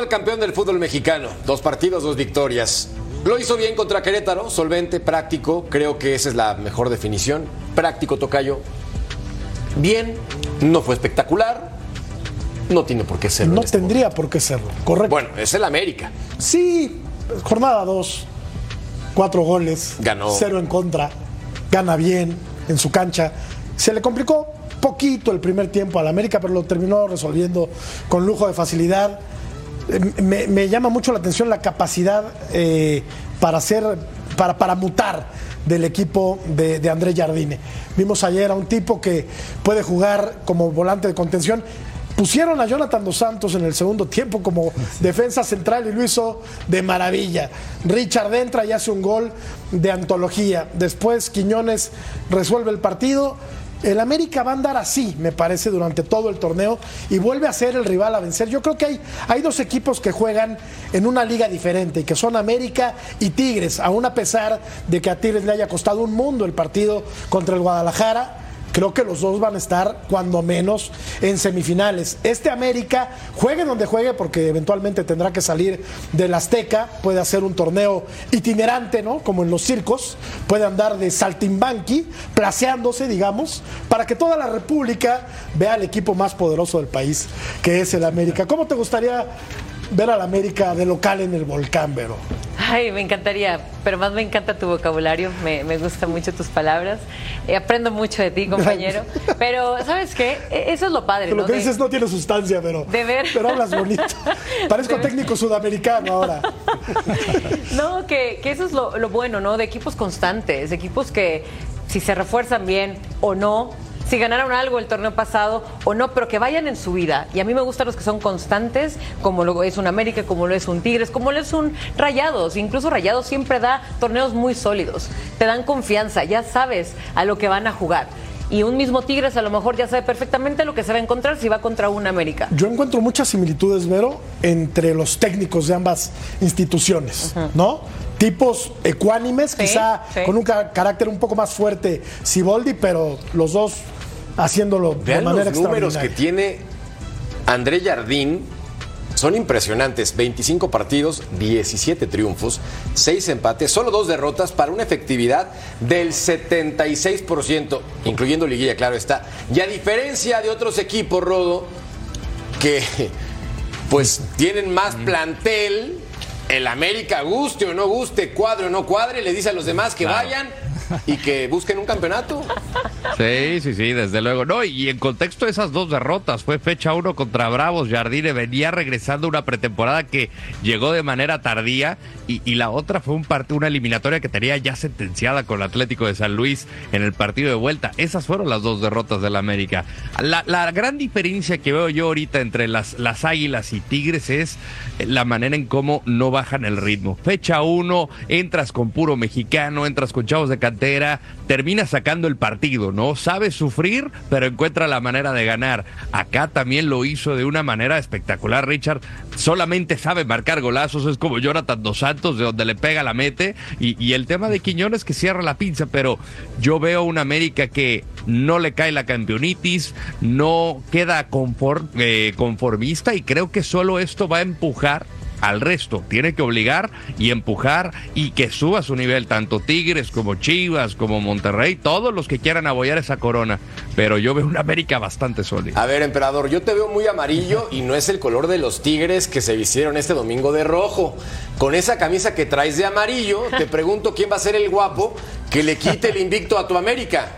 [SPEAKER 2] Actual campeón del fútbol mexicano. Dos partidos, dos victorias. Lo hizo bien contra Querétaro, solvente, práctico. Creo que esa es la mejor definición. Práctico, tocayo. Bien, no fue espectacular. No tiene por qué serlo.
[SPEAKER 15] No
[SPEAKER 2] este
[SPEAKER 15] tendría por qué serlo, correcto.
[SPEAKER 2] Bueno, es el América.
[SPEAKER 15] Sí, jornada 2, cuatro goles,
[SPEAKER 2] Ganó.
[SPEAKER 15] cero en contra, gana bien en su cancha. Se le complicó poquito el primer tiempo al América, pero lo terminó resolviendo con lujo de facilidad. Eh, Me, me llama mucho la atención la capacidad eh, para hacer, para, para mutar del equipo de, de André Jardine. Vimos ayer a un tipo que puede jugar como volante de contención. Pusieron a Jonathan Dos Santos en el segundo tiempo como defensa central y lo hizo de maravilla. Richard entra y hace un gol de antología. Después Quiñones resuelve el partido. El América va a andar así, me parece, durante todo el torneo y vuelve a ser el rival a vencer. Yo creo que hay, hay dos equipos que juegan en una liga diferente, que son América y Tigres, aún a pesar de que a Tigres le haya costado un mundo el partido contra el Guadalajara. Creo que los dos van a estar, cuando menos, en semifinales. Este América, juegue donde juegue, porque eventualmente tendrá que salir del Azteca, puede hacer un torneo itinerante, ¿no? Como en los circos, puede andar de saltimbanqui, placeándose, digamos, para que toda la República vea al equipo más poderoso del país, que es el América. ¿Cómo te gustaría ver al América de local en el volcán, Vero?
[SPEAKER 12] Ay, me encantaría, pero más me encanta tu vocabulario, me, me gustan mucho tus palabras. Eh, aprendo mucho de ti, compañero. Pero, ¿sabes qué? E- Eso es lo padre,
[SPEAKER 15] Lo
[SPEAKER 12] ¿no?
[SPEAKER 15] que
[SPEAKER 12] De-
[SPEAKER 15] dices no tiene sustancia, pero,
[SPEAKER 12] de ver.
[SPEAKER 15] pero hablas bonito. Parezco técnico sudamericano ahora.
[SPEAKER 12] No, que, que eso es lo, lo bueno, ¿no? De equipos constantes, de equipos que si se refuerzan bien o no, si ganaron algo el torneo pasado o no, pero que vayan en su vida. Y a mí me gustan los que son constantes, como lo es un América, como lo es un Tigres, como lo es un Rayados. Incluso Rayados siempre da torneos muy sólidos, te dan confianza, ya sabes a lo que van a jugar. Y un mismo Tigres a lo mejor ya sabe perfectamente lo que se va a encontrar si va contra un América.
[SPEAKER 15] Yo encuentro muchas similitudes, Vero, entre los técnicos de ambas instituciones, ¿no? Tipos ecuánimes, quizá
[SPEAKER 12] sí.
[SPEAKER 15] con un ca- carácter un poco más fuerte Siboldi, pero los dos haciéndolo de
[SPEAKER 2] Vean
[SPEAKER 15] manera
[SPEAKER 2] los números que tiene André Jardín. Son impresionantes. 25 partidos, 17 triunfos, 6 empates, solo dos derrotas para una efectividad del 76%, incluyendo liguilla, claro está. Y a diferencia de otros equipos, Rodo, que pues tienen más plantel, el América guste o no guste, cuadre o no cuadre, le dice a los demás que
[SPEAKER 13] Claro.
[SPEAKER 2] vayan y que busquen un campeonato.
[SPEAKER 13] Sí, sí, sí, desde luego. No, y en contexto de esas dos derrotas, fue fecha uno contra Bravos, Jardine venía regresando una pretemporada que llegó de manera tardía y, y la otra fue un partido, una eliminatoria que tenía ya sentenciada con el Atlético de San Luis en el partido de vuelta. Esas fueron las dos derrotas del América. La, la gran diferencia que veo yo ahorita entre las, las Águilas y Tigres es la manera en cómo no bajan el ritmo. Fecha uno, entras con puro mexicano, entras con chavos de cantera termina sacando el partido, ¿no? Sabe sufrir, pero encuentra la manera de ganar. Acá también lo hizo de una manera espectacular, Richard. Solamente sabe marcar golazos, es como Jonathan Dos Santos, de donde le pega la mete. Y, el tema de Quiñones que cierra la pinza, pero yo veo una América que no le cae la campeonitis, no queda eh, conformista y creo que solo esto va a empujar al resto. Tiene que obligar y empujar y que suba su nivel, tanto Tigres como Chivas, como Monterrey, todos los que quieran apoyar esa corona. Pero yo veo una América bastante sólida.
[SPEAKER 2] A ver, emperador, yo te veo muy amarillo y no es el color de los tigres que se vistieron este domingo de rojo. Con esa camisa que traes de amarillo, te pregunto quién va a ser el guapo que le quite el invicto a tu América.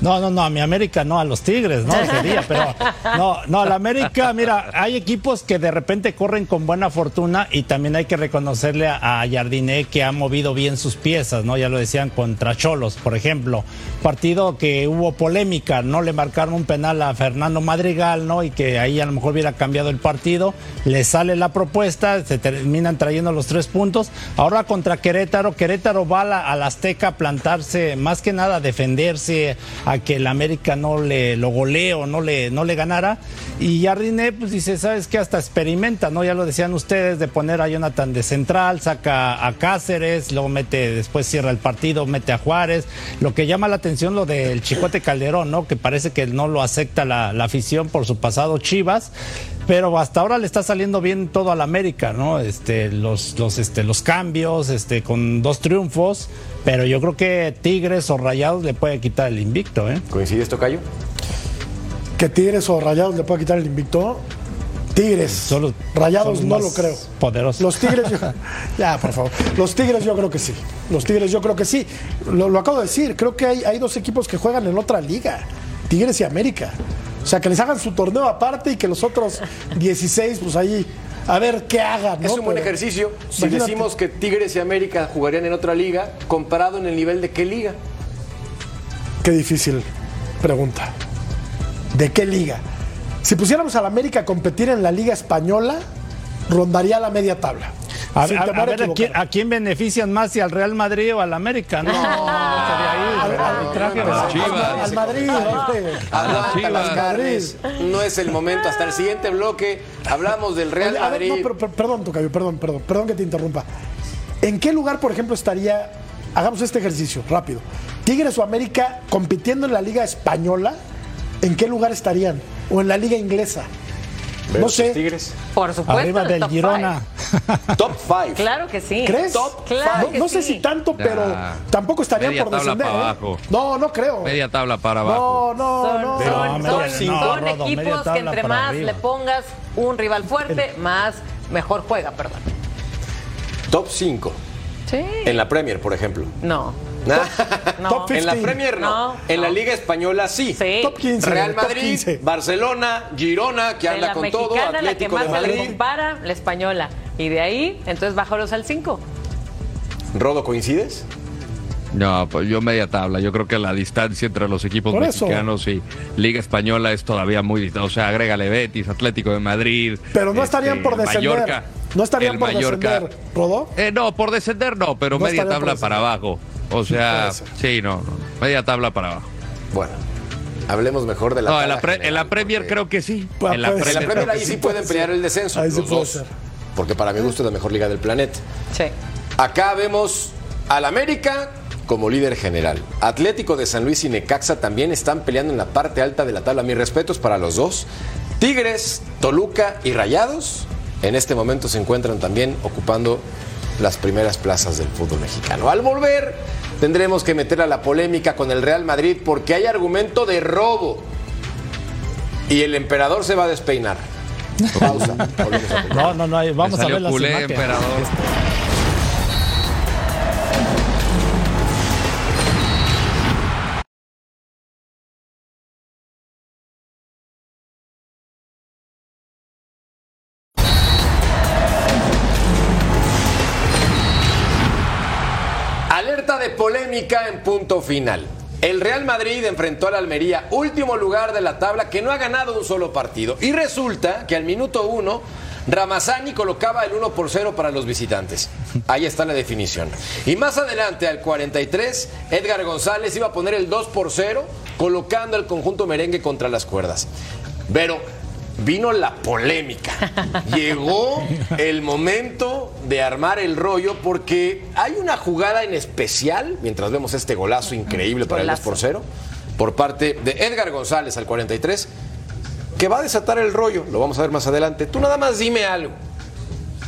[SPEAKER 14] No, no, no, a mi América no, a los Tigres, no sería, pero no, no, a la América, mira, hay equipos que de repente corren con buena fortuna y también hay que reconocerle a, Jardiné que ha movido bien sus piezas, ¿no? Ya lo decían contra Cholos, por ejemplo, partido que hubo polémica, no le marcaron un penal a Fernando Madrigal, ¿no? Y que ahí a lo mejor hubiera cambiado el partido, le sale la propuesta, se terminan trayendo los tres puntos. Ahora contra Querétaro, Querétaro va a Azteca a plantarse, más que nada a defenderse, a que el América no le lo golee o no le, no le ganara. Y Jardiné, pues dice, ¿sabes qué? Hasta experimenta, ¿no? Ya lo decían ustedes, de poner a Jonathan de central, saca a Cáceres, luego mete, después cierra el partido, mete a Juárez. Lo que llama la atención lo del Chicote Calderón, ¿no? Que parece que no lo acepta la, la afición por su pasado Chivas. Pero hasta ahora le está saliendo bien todo al América, ¿no? Este, los, los, este, los cambios, este, con dos triunfos. Pero yo creo que Tigres o Rayados le puede quitar el invicto, ¿eh?
[SPEAKER 2] ¿Coincides, Tocayo?
[SPEAKER 15] Que Tigres o Rayados le puede quitar el invicto. Tigres. Rayados
[SPEAKER 14] son
[SPEAKER 15] no lo creo.
[SPEAKER 14] Poderosos.
[SPEAKER 15] Los Tigres, yo- ya, por favor. Los Tigres yo creo que sí. Los Tigres yo creo que sí. Lo, lo acabo de decir, creo que hay, hay dos equipos que juegan en otra liga. Tigres y América. O sea, que les hagan su torneo aparte y que los otros 16, pues ahí, a ver qué hagan. ¿no?
[SPEAKER 2] Es un buen
[SPEAKER 15] Pero-
[SPEAKER 2] ejercicio. Si
[SPEAKER 15] Imagínate.
[SPEAKER 2] decimos que Tigres y América jugarían en otra liga, comparado en el nivel de qué liga.
[SPEAKER 15] Qué difícil pregunta. ¿De qué liga? Si pusiéramos a la América a competir en la Liga Española, rondaría la media tabla.
[SPEAKER 14] A, a- a
[SPEAKER 15] a
[SPEAKER 14] ver, ¿a quién, a benefician más? ¿Si al Real Madrid o al América? No.
[SPEAKER 15] Al Madrid,
[SPEAKER 2] las carnes. No es el momento. Hasta el siguiente bloque hablamos del Real
[SPEAKER 15] Oye, a ver,
[SPEAKER 2] Madrid.
[SPEAKER 15] no, pero, pero- perdón, Tocayo, perdón, perdón, perdón que te interrumpa. ¿En qué lugar, por ejemplo, estaría, hagamos este ejercicio, rápido, Tigres o América compitiendo en la Liga Española? ¿En qué lugar estarían? ¿O en la Liga Inglesa? No sé.
[SPEAKER 2] Tigres.
[SPEAKER 12] Por supuesto.
[SPEAKER 14] Arriba del
[SPEAKER 12] top
[SPEAKER 14] Girona.
[SPEAKER 2] Top 5.
[SPEAKER 12] Claro que sí.
[SPEAKER 15] ¿Crees?
[SPEAKER 12] Claro
[SPEAKER 15] no
[SPEAKER 12] que
[SPEAKER 15] no sé
[SPEAKER 12] sí.
[SPEAKER 15] si tanto, pero
[SPEAKER 13] Ya.
[SPEAKER 15] tampoco estarían
[SPEAKER 13] Media
[SPEAKER 15] por
[SPEAKER 13] tabla
[SPEAKER 15] descender.
[SPEAKER 13] para
[SPEAKER 15] ¿eh?
[SPEAKER 13] abajo.
[SPEAKER 15] No, no creo.
[SPEAKER 13] Media tabla para abajo.
[SPEAKER 15] No, no,
[SPEAKER 12] Son,
[SPEAKER 15] no.
[SPEAKER 12] son-
[SPEAKER 14] No,
[SPEAKER 12] son-
[SPEAKER 14] media-
[SPEAKER 12] son
[SPEAKER 14] no, Rodo, media
[SPEAKER 12] equipos que entre más
[SPEAKER 14] arriba.
[SPEAKER 12] le pongas un rival fuerte, más mejor juega, perdón.
[SPEAKER 2] Top 5.
[SPEAKER 12] Sí.
[SPEAKER 2] En la Premier, por ejemplo.
[SPEAKER 12] No. No.
[SPEAKER 15] Top
[SPEAKER 2] En la
[SPEAKER 15] 15.
[SPEAKER 2] Premier no.
[SPEAKER 12] No,
[SPEAKER 2] en la. Liga Española sí.
[SPEAKER 12] Sí.
[SPEAKER 15] Top 15.
[SPEAKER 2] Real Madrid,
[SPEAKER 15] 15.
[SPEAKER 2] Barcelona, Girona, que
[SPEAKER 12] De
[SPEAKER 2] anda
[SPEAKER 12] la
[SPEAKER 2] con todo,
[SPEAKER 12] mexicana, la que
[SPEAKER 2] Atlético
[SPEAKER 12] más
[SPEAKER 2] de
[SPEAKER 12] se le
[SPEAKER 2] Madrid.
[SPEAKER 12] compara, la española. Y de ahí, entonces bájalos al 5.
[SPEAKER 2] Rodo, ¿coincides?
[SPEAKER 13] No, pues yo media tabla. Yo creo que la distancia entre los equipos
[SPEAKER 15] Por eso.
[SPEAKER 13] mexicanos y Liga Española es todavía muy distinta. O sea, agrégale Betis, Atlético de Madrid.
[SPEAKER 15] Pero no estarían
[SPEAKER 13] este,
[SPEAKER 15] por descender.
[SPEAKER 13] Mallorca.
[SPEAKER 15] no estarían
[SPEAKER 13] El
[SPEAKER 15] por
[SPEAKER 13] Mallorca.
[SPEAKER 15] descender, Rodó.
[SPEAKER 13] Eh, no, por descender no, pero
[SPEAKER 15] No
[SPEAKER 13] media tabla para abajo. O sea, sí, no, no, media tabla para abajo.
[SPEAKER 2] Bueno, hablemos mejor de la
[SPEAKER 13] No, en
[SPEAKER 2] tabla
[SPEAKER 13] la, pre-
[SPEAKER 2] general,
[SPEAKER 13] en la Premier
[SPEAKER 2] porque-
[SPEAKER 13] creo que sí. En la
[SPEAKER 15] puede
[SPEAKER 2] En la
[SPEAKER 13] Premier
[SPEAKER 2] ahí sí pueden pelear el descenso,
[SPEAKER 15] Ahí
[SPEAKER 2] los dos.
[SPEAKER 15] ser.
[SPEAKER 2] Porque para mi gusto es la mejor liga del planeta.
[SPEAKER 12] Sí.
[SPEAKER 2] Acá vemos al América como líder general. Atlético de San Luis y Necaxa también están peleando en la parte alta de la tabla. Mis respetos para los dos. Tigres, Toluca y Rayados en este momento se encuentran también ocupando las primeras plazas del fútbol mexicano. Al volver tendremos que meter a la polémica con el Real Madrid porque hay argumento de robo. Y el emperador se va a despeinar. Pausa.
[SPEAKER 14] No, no, no, vamos a ver las
[SPEAKER 13] culé, emperador.
[SPEAKER 2] En punto final. El Real Madrid enfrentó al Almería, último lugar de la tabla, que no ha ganado un solo partido. Y resulta que al minuto uno Ramazani colocaba el 1 por 0 para los visitantes. Ahí está la definición. Y más adelante, al 43, Edgar González iba a poner el 2 por 0, colocando el conjunto merengue contra las cuerdas. Pero vino la polémica. Llegó el momento de armar el rollo porque hay una jugada en especial, mientras vemos este golazo increíble para el 2 por 0, por parte de Edgar González al 43, que va a desatar el rollo. Lo vamos a ver más adelante. Tú nada más dime algo.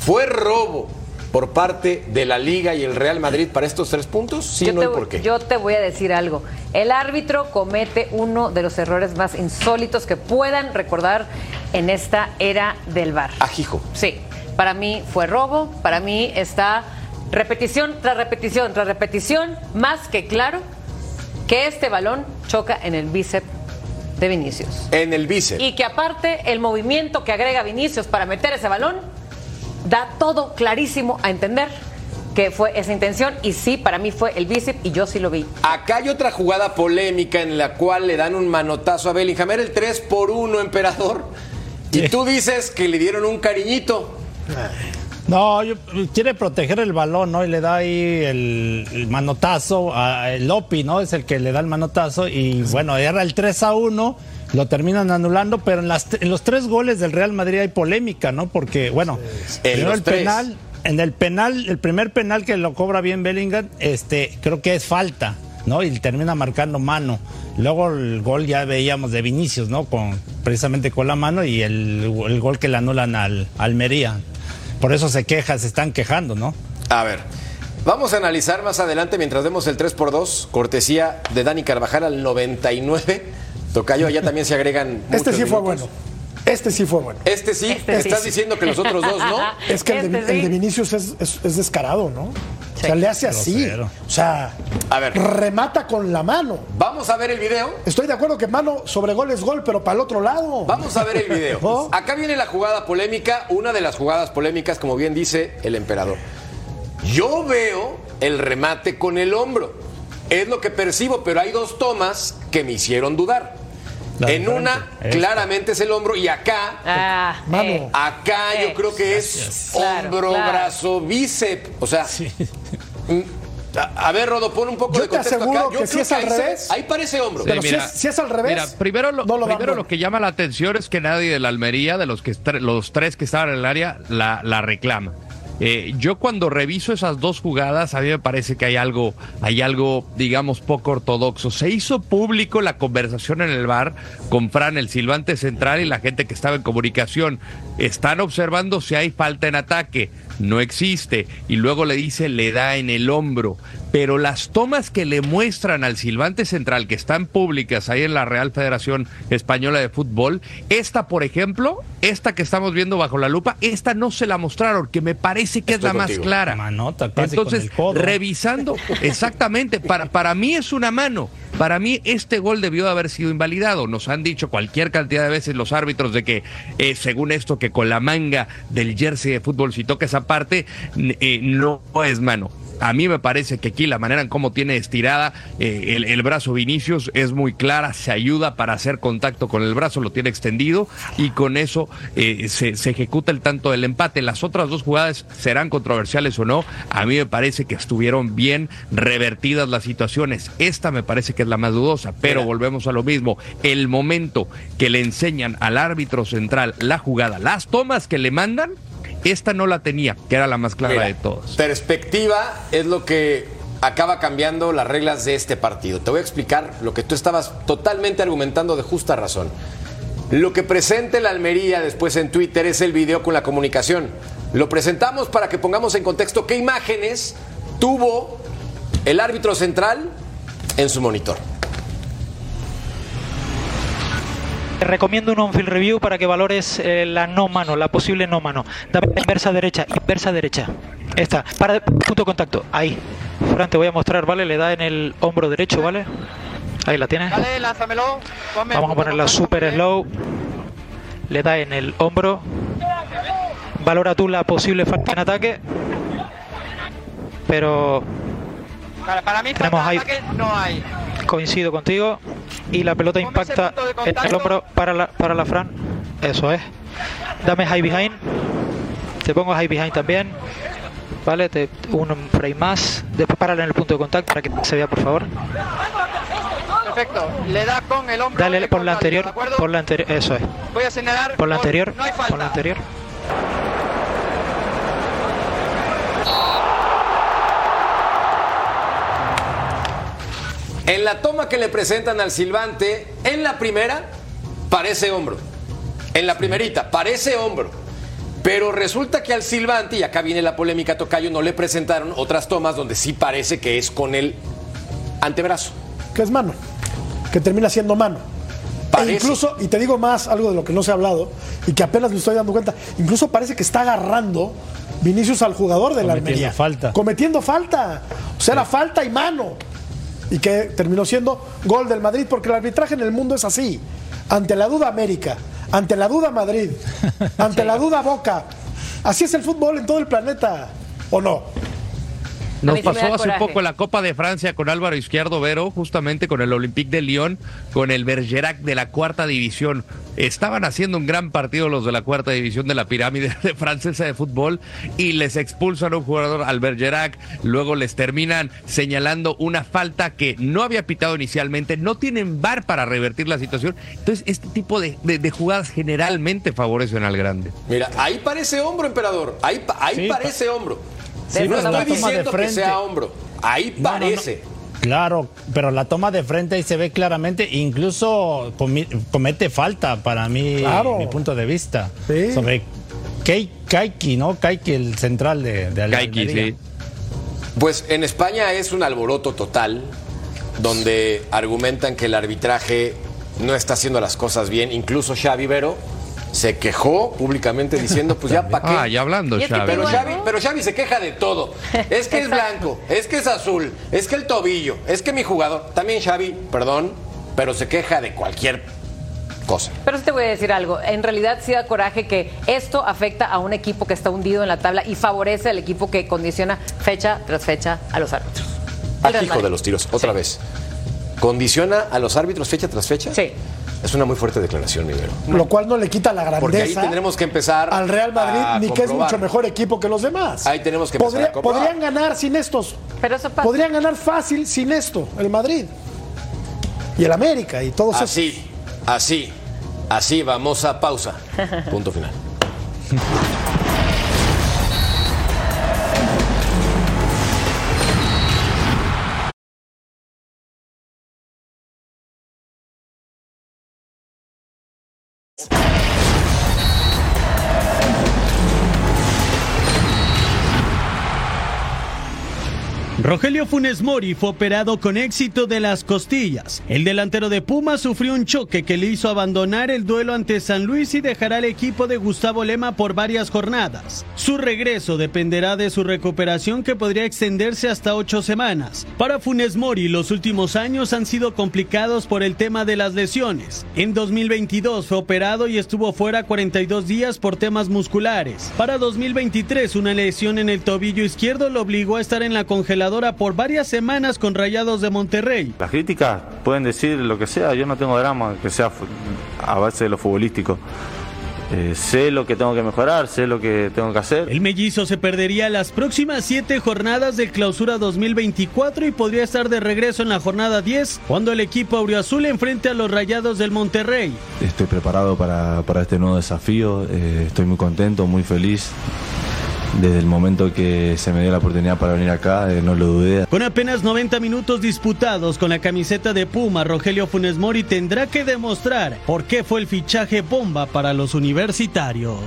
[SPEAKER 2] ¿Fue robo por parte de la Liga y el Real Madrid para estos tres puntos? Sí,
[SPEAKER 12] yo
[SPEAKER 2] no
[SPEAKER 12] te,
[SPEAKER 2] y por qué.
[SPEAKER 12] yo te voy a decir algo. El árbitro comete uno de los errores más insólitos que puedan recordar en esta era del VAR.
[SPEAKER 2] Ajijo.
[SPEAKER 12] Sí, para mí fue robo, para mí está repetición tras repetición tras repetición, más que claro que este balón choca en el bíceps de Vinicius.
[SPEAKER 2] En el bíceps.
[SPEAKER 12] Y que aparte el movimiento que agrega Vinicius para meter ese balón da todo clarísimo a entender que fue esa intención y sí, para mí fue el bíceps y yo sí lo vi.
[SPEAKER 2] Acá hay otra jugada polémica en la cual le dan un manotazo a Bellingham. Era el 3 por 1, emperador. Y tú dices que le dieron un cariñito.
[SPEAKER 14] No, yo- quiere proteger el balón, ¿no? Y le da ahí el, el manotazo a el Lopi, ¿no? Es el que le da el manotazo y bueno, era el 3 a 1, lo terminan anulando, pero en, las, en los tres goles del Real Madrid hay polémica, ¿no? Porque, bueno, primero el
[SPEAKER 2] tres.
[SPEAKER 14] penal, en el penal, el primer penal que lo cobra bien Bellingham, este, creo que es falta, ¿no? Y termina marcando mano. Luego el gol ya veíamos de Vinicius, ¿no? Con, precisamente con la mano y el, el gol que le anulan al Almería. Por eso se queja, se están quejando, ¿no?
[SPEAKER 2] A ver, vamos a analizar más adelante mientras vemos el 3 por 2 cortesía de Dani Carvajal al 99. Tocayo, allá también se agregan.
[SPEAKER 15] Este sí fue bueno. Este sí fue bueno.
[SPEAKER 2] Este sí,
[SPEAKER 15] Este sí.
[SPEAKER 2] estás diciendo que los otros dos no.
[SPEAKER 15] Es que el, de,
[SPEAKER 2] Este
[SPEAKER 15] el de
[SPEAKER 2] sí.
[SPEAKER 15] Vinicius es, es- es descarado, ¿no? O sea, le hace así.
[SPEAKER 2] Grosero.
[SPEAKER 15] O sea,
[SPEAKER 2] A ver.
[SPEAKER 15] remata con la mano.
[SPEAKER 2] Vamos a ver el video.
[SPEAKER 15] Estoy de acuerdo que mano sobre gol es gol, pero para el otro lado.
[SPEAKER 2] Vamos a ver el video.
[SPEAKER 15] ¿No?
[SPEAKER 2] Acá viene la jugada polémica, una de las jugadas polémicas, como bien dice el emperador. Yo veo el remate con el hombro. Es lo que percibo, pero hay dos tomas que me hicieron dudar.
[SPEAKER 14] La
[SPEAKER 2] en una,
[SPEAKER 14] esta.
[SPEAKER 2] claramente es el hombro, y acá,
[SPEAKER 12] Ah,
[SPEAKER 15] Mano.
[SPEAKER 12] eh,
[SPEAKER 2] acá
[SPEAKER 12] eh.
[SPEAKER 2] yo creo que es hombro,
[SPEAKER 12] claro.
[SPEAKER 2] brazo, bíceps. O sea, a, a ver, Rodo, pon un poco
[SPEAKER 15] Yo
[SPEAKER 2] de
[SPEAKER 15] te
[SPEAKER 2] contexto
[SPEAKER 15] aseguro
[SPEAKER 2] acá. Yo
[SPEAKER 15] que si
[SPEAKER 2] creo
[SPEAKER 15] es al
[SPEAKER 2] ahí se-
[SPEAKER 15] revés.
[SPEAKER 2] ahí parece hombro.
[SPEAKER 15] Pero si es- si es al revés,
[SPEAKER 13] Mira, primero lo,
[SPEAKER 15] no lo
[SPEAKER 13] primero lo que llama la atención es que nadie de la Almería, de los que los tres que estaban en el área, la, la reclama. Eh, yo cuando reviso esas dos jugadas, a mí me parece que hay algo, hay algo, digamos, poco ortodoxo. Se hizo público la conversación en el bar con Fran, el silbante central, y la gente que estaba en comunicación. Están observando si hay falta en ataque. No existe. Y luego le dice, le da en el hombro. Pero las tomas que le muestran al silbante central, que están públicas ahí en la Real Federación Española de Fútbol, esta, por ejemplo, esta que estamos viendo bajo la lupa, esta no se la mostraron, que me parece que es la más clara.
[SPEAKER 14] Manota,
[SPEAKER 13] Entonces, revisando, exactamente, para, para mí es una mano. Para mí este gol debió de haber sido invalidado. Nos han dicho cualquier cantidad de veces los árbitros de que, eh, según esto, que con la manga del jersey de fútbol, si toca esa parte, eh, no es mano. A mí me parece que aquí la manera en cómo tiene estirada eh, el, el brazo Vinicius es muy clara, se ayuda para hacer contacto con el brazo, lo tiene extendido y con eso eh, se, se ejecuta el tanto del empate. Las otras dos jugadas serán controversiales o no, a mí me parece que estuvieron bien revertidas las situaciones. Esta me parece que es la más dudosa, pero volvemos a lo mismo. El momento que le enseñan al árbitro central la jugada, las tomas que le mandan, esta no la tenía, que era la más clara
[SPEAKER 2] Mira,
[SPEAKER 13] de todas.
[SPEAKER 2] Perspectiva es lo que acaba cambiando las reglas de este partido. Te voy a explicar lo que tú estabas totalmente argumentando de justa razón. Lo que presenta el Almería después en Twitter es el video con la comunicación. Lo presentamos para que pongamos en contexto qué imágenes tuvo el árbitro central en su monitor.
[SPEAKER 21] Te recomiendo un on-field review para que valores eh, la no mano, la posible no mano. Dame la inversa derecha, inversa derecha. Esta, para punto de contacto, ahí. Fran, te voy a mostrar, ¿vale? Le da en el hombro derecho, ¿vale? Ahí la tienes.
[SPEAKER 22] Dale, lánzamelo. Ponme
[SPEAKER 21] Vamos a ponerla super slow. Le da en el hombro. Valora tú la posible falta en ataque. Pero
[SPEAKER 22] Para, para mí,
[SPEAKER 21] Tenemos
[SPEAKER 22] de
[SPEAKER 21] ahí-
[SPEAKER 22] no hay.
[SPEAKER 21] Coincido contigo. Y la pelota impacta en el hombro para la, para la Fran. Eso es. Dame high behind. Te pongo high behind también. Vale, te, un frame más. Después párale en el punto de contacto para que se vea, por favor.
[SPEAKER 22] Perfecto. Le da con el hombro.
[SPEAKER 21] Dale por la
[SPEAKER 22] contacto, ¿de
[SPEAKER 21] anterior. Por la anterior. Eso es.
[SPEAKER 22] Voy a señalar.
[SPEAKER 21] Por la anterior.
[SPEAKER 22] No hay falta.
[SPEAKER 21] Por la anterior.
[SPEAKER 2] En la toma que le presentan al silbante, en la primera, parece hombro. En la primerita, parece hombro. Pero resulta que al silbante, y acá viene la polémica Tocayo, no le presentaron otras tomas donde sí parece que es con el antebrazo.
[SPEAKER 15] Que es mano. Que termina siendo mano. E incluso, y te digo más, algo de lo que no se ha hablado, y que apenas me estoy dando cuenta, incluso parece que está agarrando Vinicius al jugador de la
[SPEAKER 14] Cometiendo
[SPEAKER 15] Almería.
[SPEAKER 14] falta.
[SPEAKER 15] Cometiendo falta. O sea, era falta y mano. Y que terminó siendo gol del Madrid, porque el arbitraje en el mundo es así. Ante la duda América, ante la duda Madrid, ante la duda Boca. Así es el fútbol en todo el planeta, ¿o no?
[SPEAKER 13] Nos pasó hace
[SPEAKER 12] coraje.
[SPEAKER 13] poco la Copa de Francia con Álvaro Izquierdo Vero, justamente con el Olympique de Lyon, con el Bergerac de la cuarta división. Estaban haciendo un gran partido los de la cuarta división de la pirámide de francesa de fútbol y les expulsan a un jugador al Bergerac, luego les terminan señalando una falta que no había pitado inicialmente, no tienen bar para revertir la situación. Entonces, este tipo de, de- de jugadas generalmente favorecen al grande.
[SPEAKER 2] Mira, ahí parece hombro, emperador. Ahí, ahí
[SPEAKER 14] Sí,
[SPEAKER 2] parece hombro.
[SPEAKER 14] Sí,
[SPEAKER 2] no estoy
[SPEAKER 14] toma de
[SPEAKER 2] diciendo que sea hombro. Ahí
[SPEAKER 14] No, no, no.
[SPEAKER 2] parece.
[SPEAKER 14] Claro, pero la toma de frente ahí se ve claramente, incluso comete falta para mí,
[SPEAKER 15] Claro.
[SPEAKER 14] mi punto de vista. Sobre Kei- Kaiki, ¿no? Kaiki, el central de, de
[SPEAKER 2] Kaiki,
[SPEAKER 14] Almería.
[SPEAKER 2] sí. Pues en España es un alboroto total, donde argumentan que el arbitraje no está haciendo las cosas bien. Incluso Xavi Vero se quejó públicamente diciendo, pues ya para qué.
[SPEAKER 13] Ah, ya hablando, Xavi.
[SPEAKER 2] Pero. Xavi, pero Xavi se queja de todo. Es que es blanco, es que es azul, es que el tobillo, es que mi jugador. También Xavi, perdón, pero se queja de cualquier cosa.
[SPEAKER 12] Pero sí te voy a decir algo. En realidad sí da coraje que esto afecta a un equipo que está hundido en la tabla y favorece al equipo que condiciona fecha tras fecha a los árbitros.
[SPEAKER 2] Al hijo de los tiros, otra vez. ¿Condiciona a los árbitros fecha tras fecha?
[SPEAKER 12] Sí.
[SPEAKER 2] Es una muy fuerte declaración, Rivero.
[SPEAKER 15] Lo cual no le quita la grandeza
[SPEAKER 2] Porque ahí tendremos que empezar
[SPEAKER 15] al Real Madrid, ni que es mucho mejor equipo que los demás.
[SPEAKER 2] Ahí tenemos que empezar
[SPEAKER 15] Podría-
[SPEAKER 2] a
[SPEAKER 15] podrían ganar sin estos.
[SPEAKER 12] Pero eso pasa.
[SPEAKER 15] Podrían ganar fácil sin esto, el Madrid. Y el América y todos esos.
[SPEAKER 2] Así, así, así vamos a pausa. Punto final. Let's go.
[SPEAKER 23] Rogelio Funes Mori fue operado con éxito de las costillas. El delantero de Puma sufrió un choque que le hizo abandonar el duelo ante San Luis y dejará al equipo de Gustavo Lema por varias jornadas. Su regreso dependerá de su recuperación que podría extenderse hasta ocho semanas. Para Funes Mori, los últimos años han sido complicados por el tema de las lesiones. En 2022 fue operado y estuvo fuera 42 días por temas musculares. Para 2023, una lesión en el tobillo izquierdo lo obligó a estar en la congeladora por varias semanas con Rayados de Monterrey.
[SPEAKER 24] Las críticas pueden decir lo que sea, yo no tengo drama que sea a base de lo futbolístico. Eh, sé lo que tengo que mejorar, sé lo que tengo que hacer.
[SPEAKER 23] El mellizo se perdería las próximas siete jornadas del clausura 2024 y podría estar de regreso en la jornada 10 cuando el equipo auriazul enfrente a los Rayados del Monterrey.
[SPEAKER 24] Estoy preparado para, para este nuevo desafío, eh, estoy muy contento, muy feliz. Desde el momento que se me dio la oportunidad para venir acá, no lo dudé.
[SPEAKER 23] Con apenas 90 minutos disputados con la camiseta de Puma, Rogelio Funes Mori tendrá que demostrar por qué fue el fichaje bomba para los universitarios.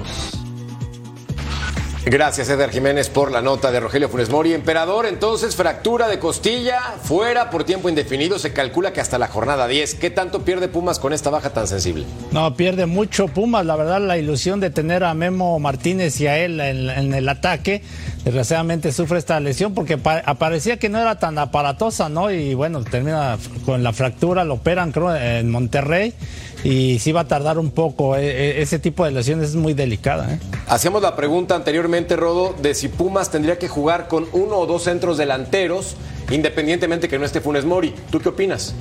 [SPEAKER 2] Gracias, Eder Jiménez, por la nota de Rogelio Funes Mori. Emperador, entonces, fractura de costilla, fuera por tiempo indefinido. Se calcula que hasta la jornada 10. ¿Qué tanto pierde Pumas con esta baja tan sensible?
[SPEAKER 14] No, pierde mucho Pumas, la verdad, la ilusión de tener a Memo Martínez y a él en, el ataque. Desgraciadamente sufre esta lesión porque pa- parecía que no era tan aparatosa, ¿no? Y bueno, termina con la fractura, lo operan, creo, en Monterrey. Y sí va a tardar un poco. E- e- ese tipo de lesiones es muy delicada, ¿eh?
[SPEAKER 2] Hacíamos la pregunta anteriormente, Rodo, de si Pumas tendría que jugar con uno o dos centros delanteros, independientemente que no esté Funes Mori. ¿Tú qué opinas?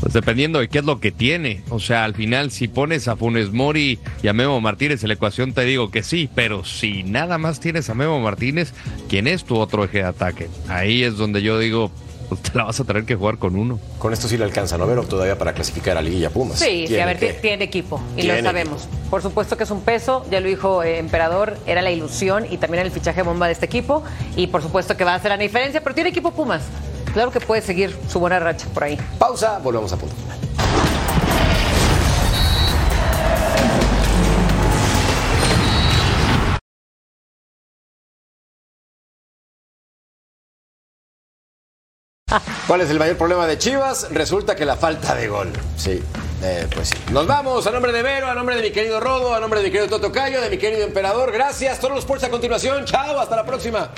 [SPEAKER 13] Pues dependiendo de qué es lo que tiene. O sea, al final, si pones a Funes Mori y a Memo Martínez en la ecuación, te digo que sí. Pero si nada más tienes a Memo Martínez, ¿quién es tu otro eje de ataque? Ahí es donde yo digo, pues te la vas a tener que jugar con uno.
[SPEAKER 2] Con esto sí le alcanza, ¿no? Pero todavía para clasificar a Liguilla Pumas.
[SPEAKER 12] Sí, sí, a ver,
[SPEAKER 2] que-
[SPEAKER 12] tiene equipo y
[SPEAKER 2] Tiene
[SPEAKER 12] lo sabemos. Por supuesto que es un peso, ya lo dijo eh, Emperador, era la ilusión y también el fichaje bomba de este equipo y por supuesto que va a hacer la diferencia, pero tiene equipo Pumas. Claro que puede seguir su buena racha por ahí.
[SPEAKER 2] Pausa, volvemos a punto final. ¿Cuál es el mayor problema de Chivas? Resulta que la falta de gol. Sí, eh, pues sí. Nos vamos a nombre de Vero, a nombre de mi querido Rodo, a nombre de mi querido Toto Cayo, de mi querido Emperador. Gracias. Todos los sports a continuación. Chao, hasta la próxima.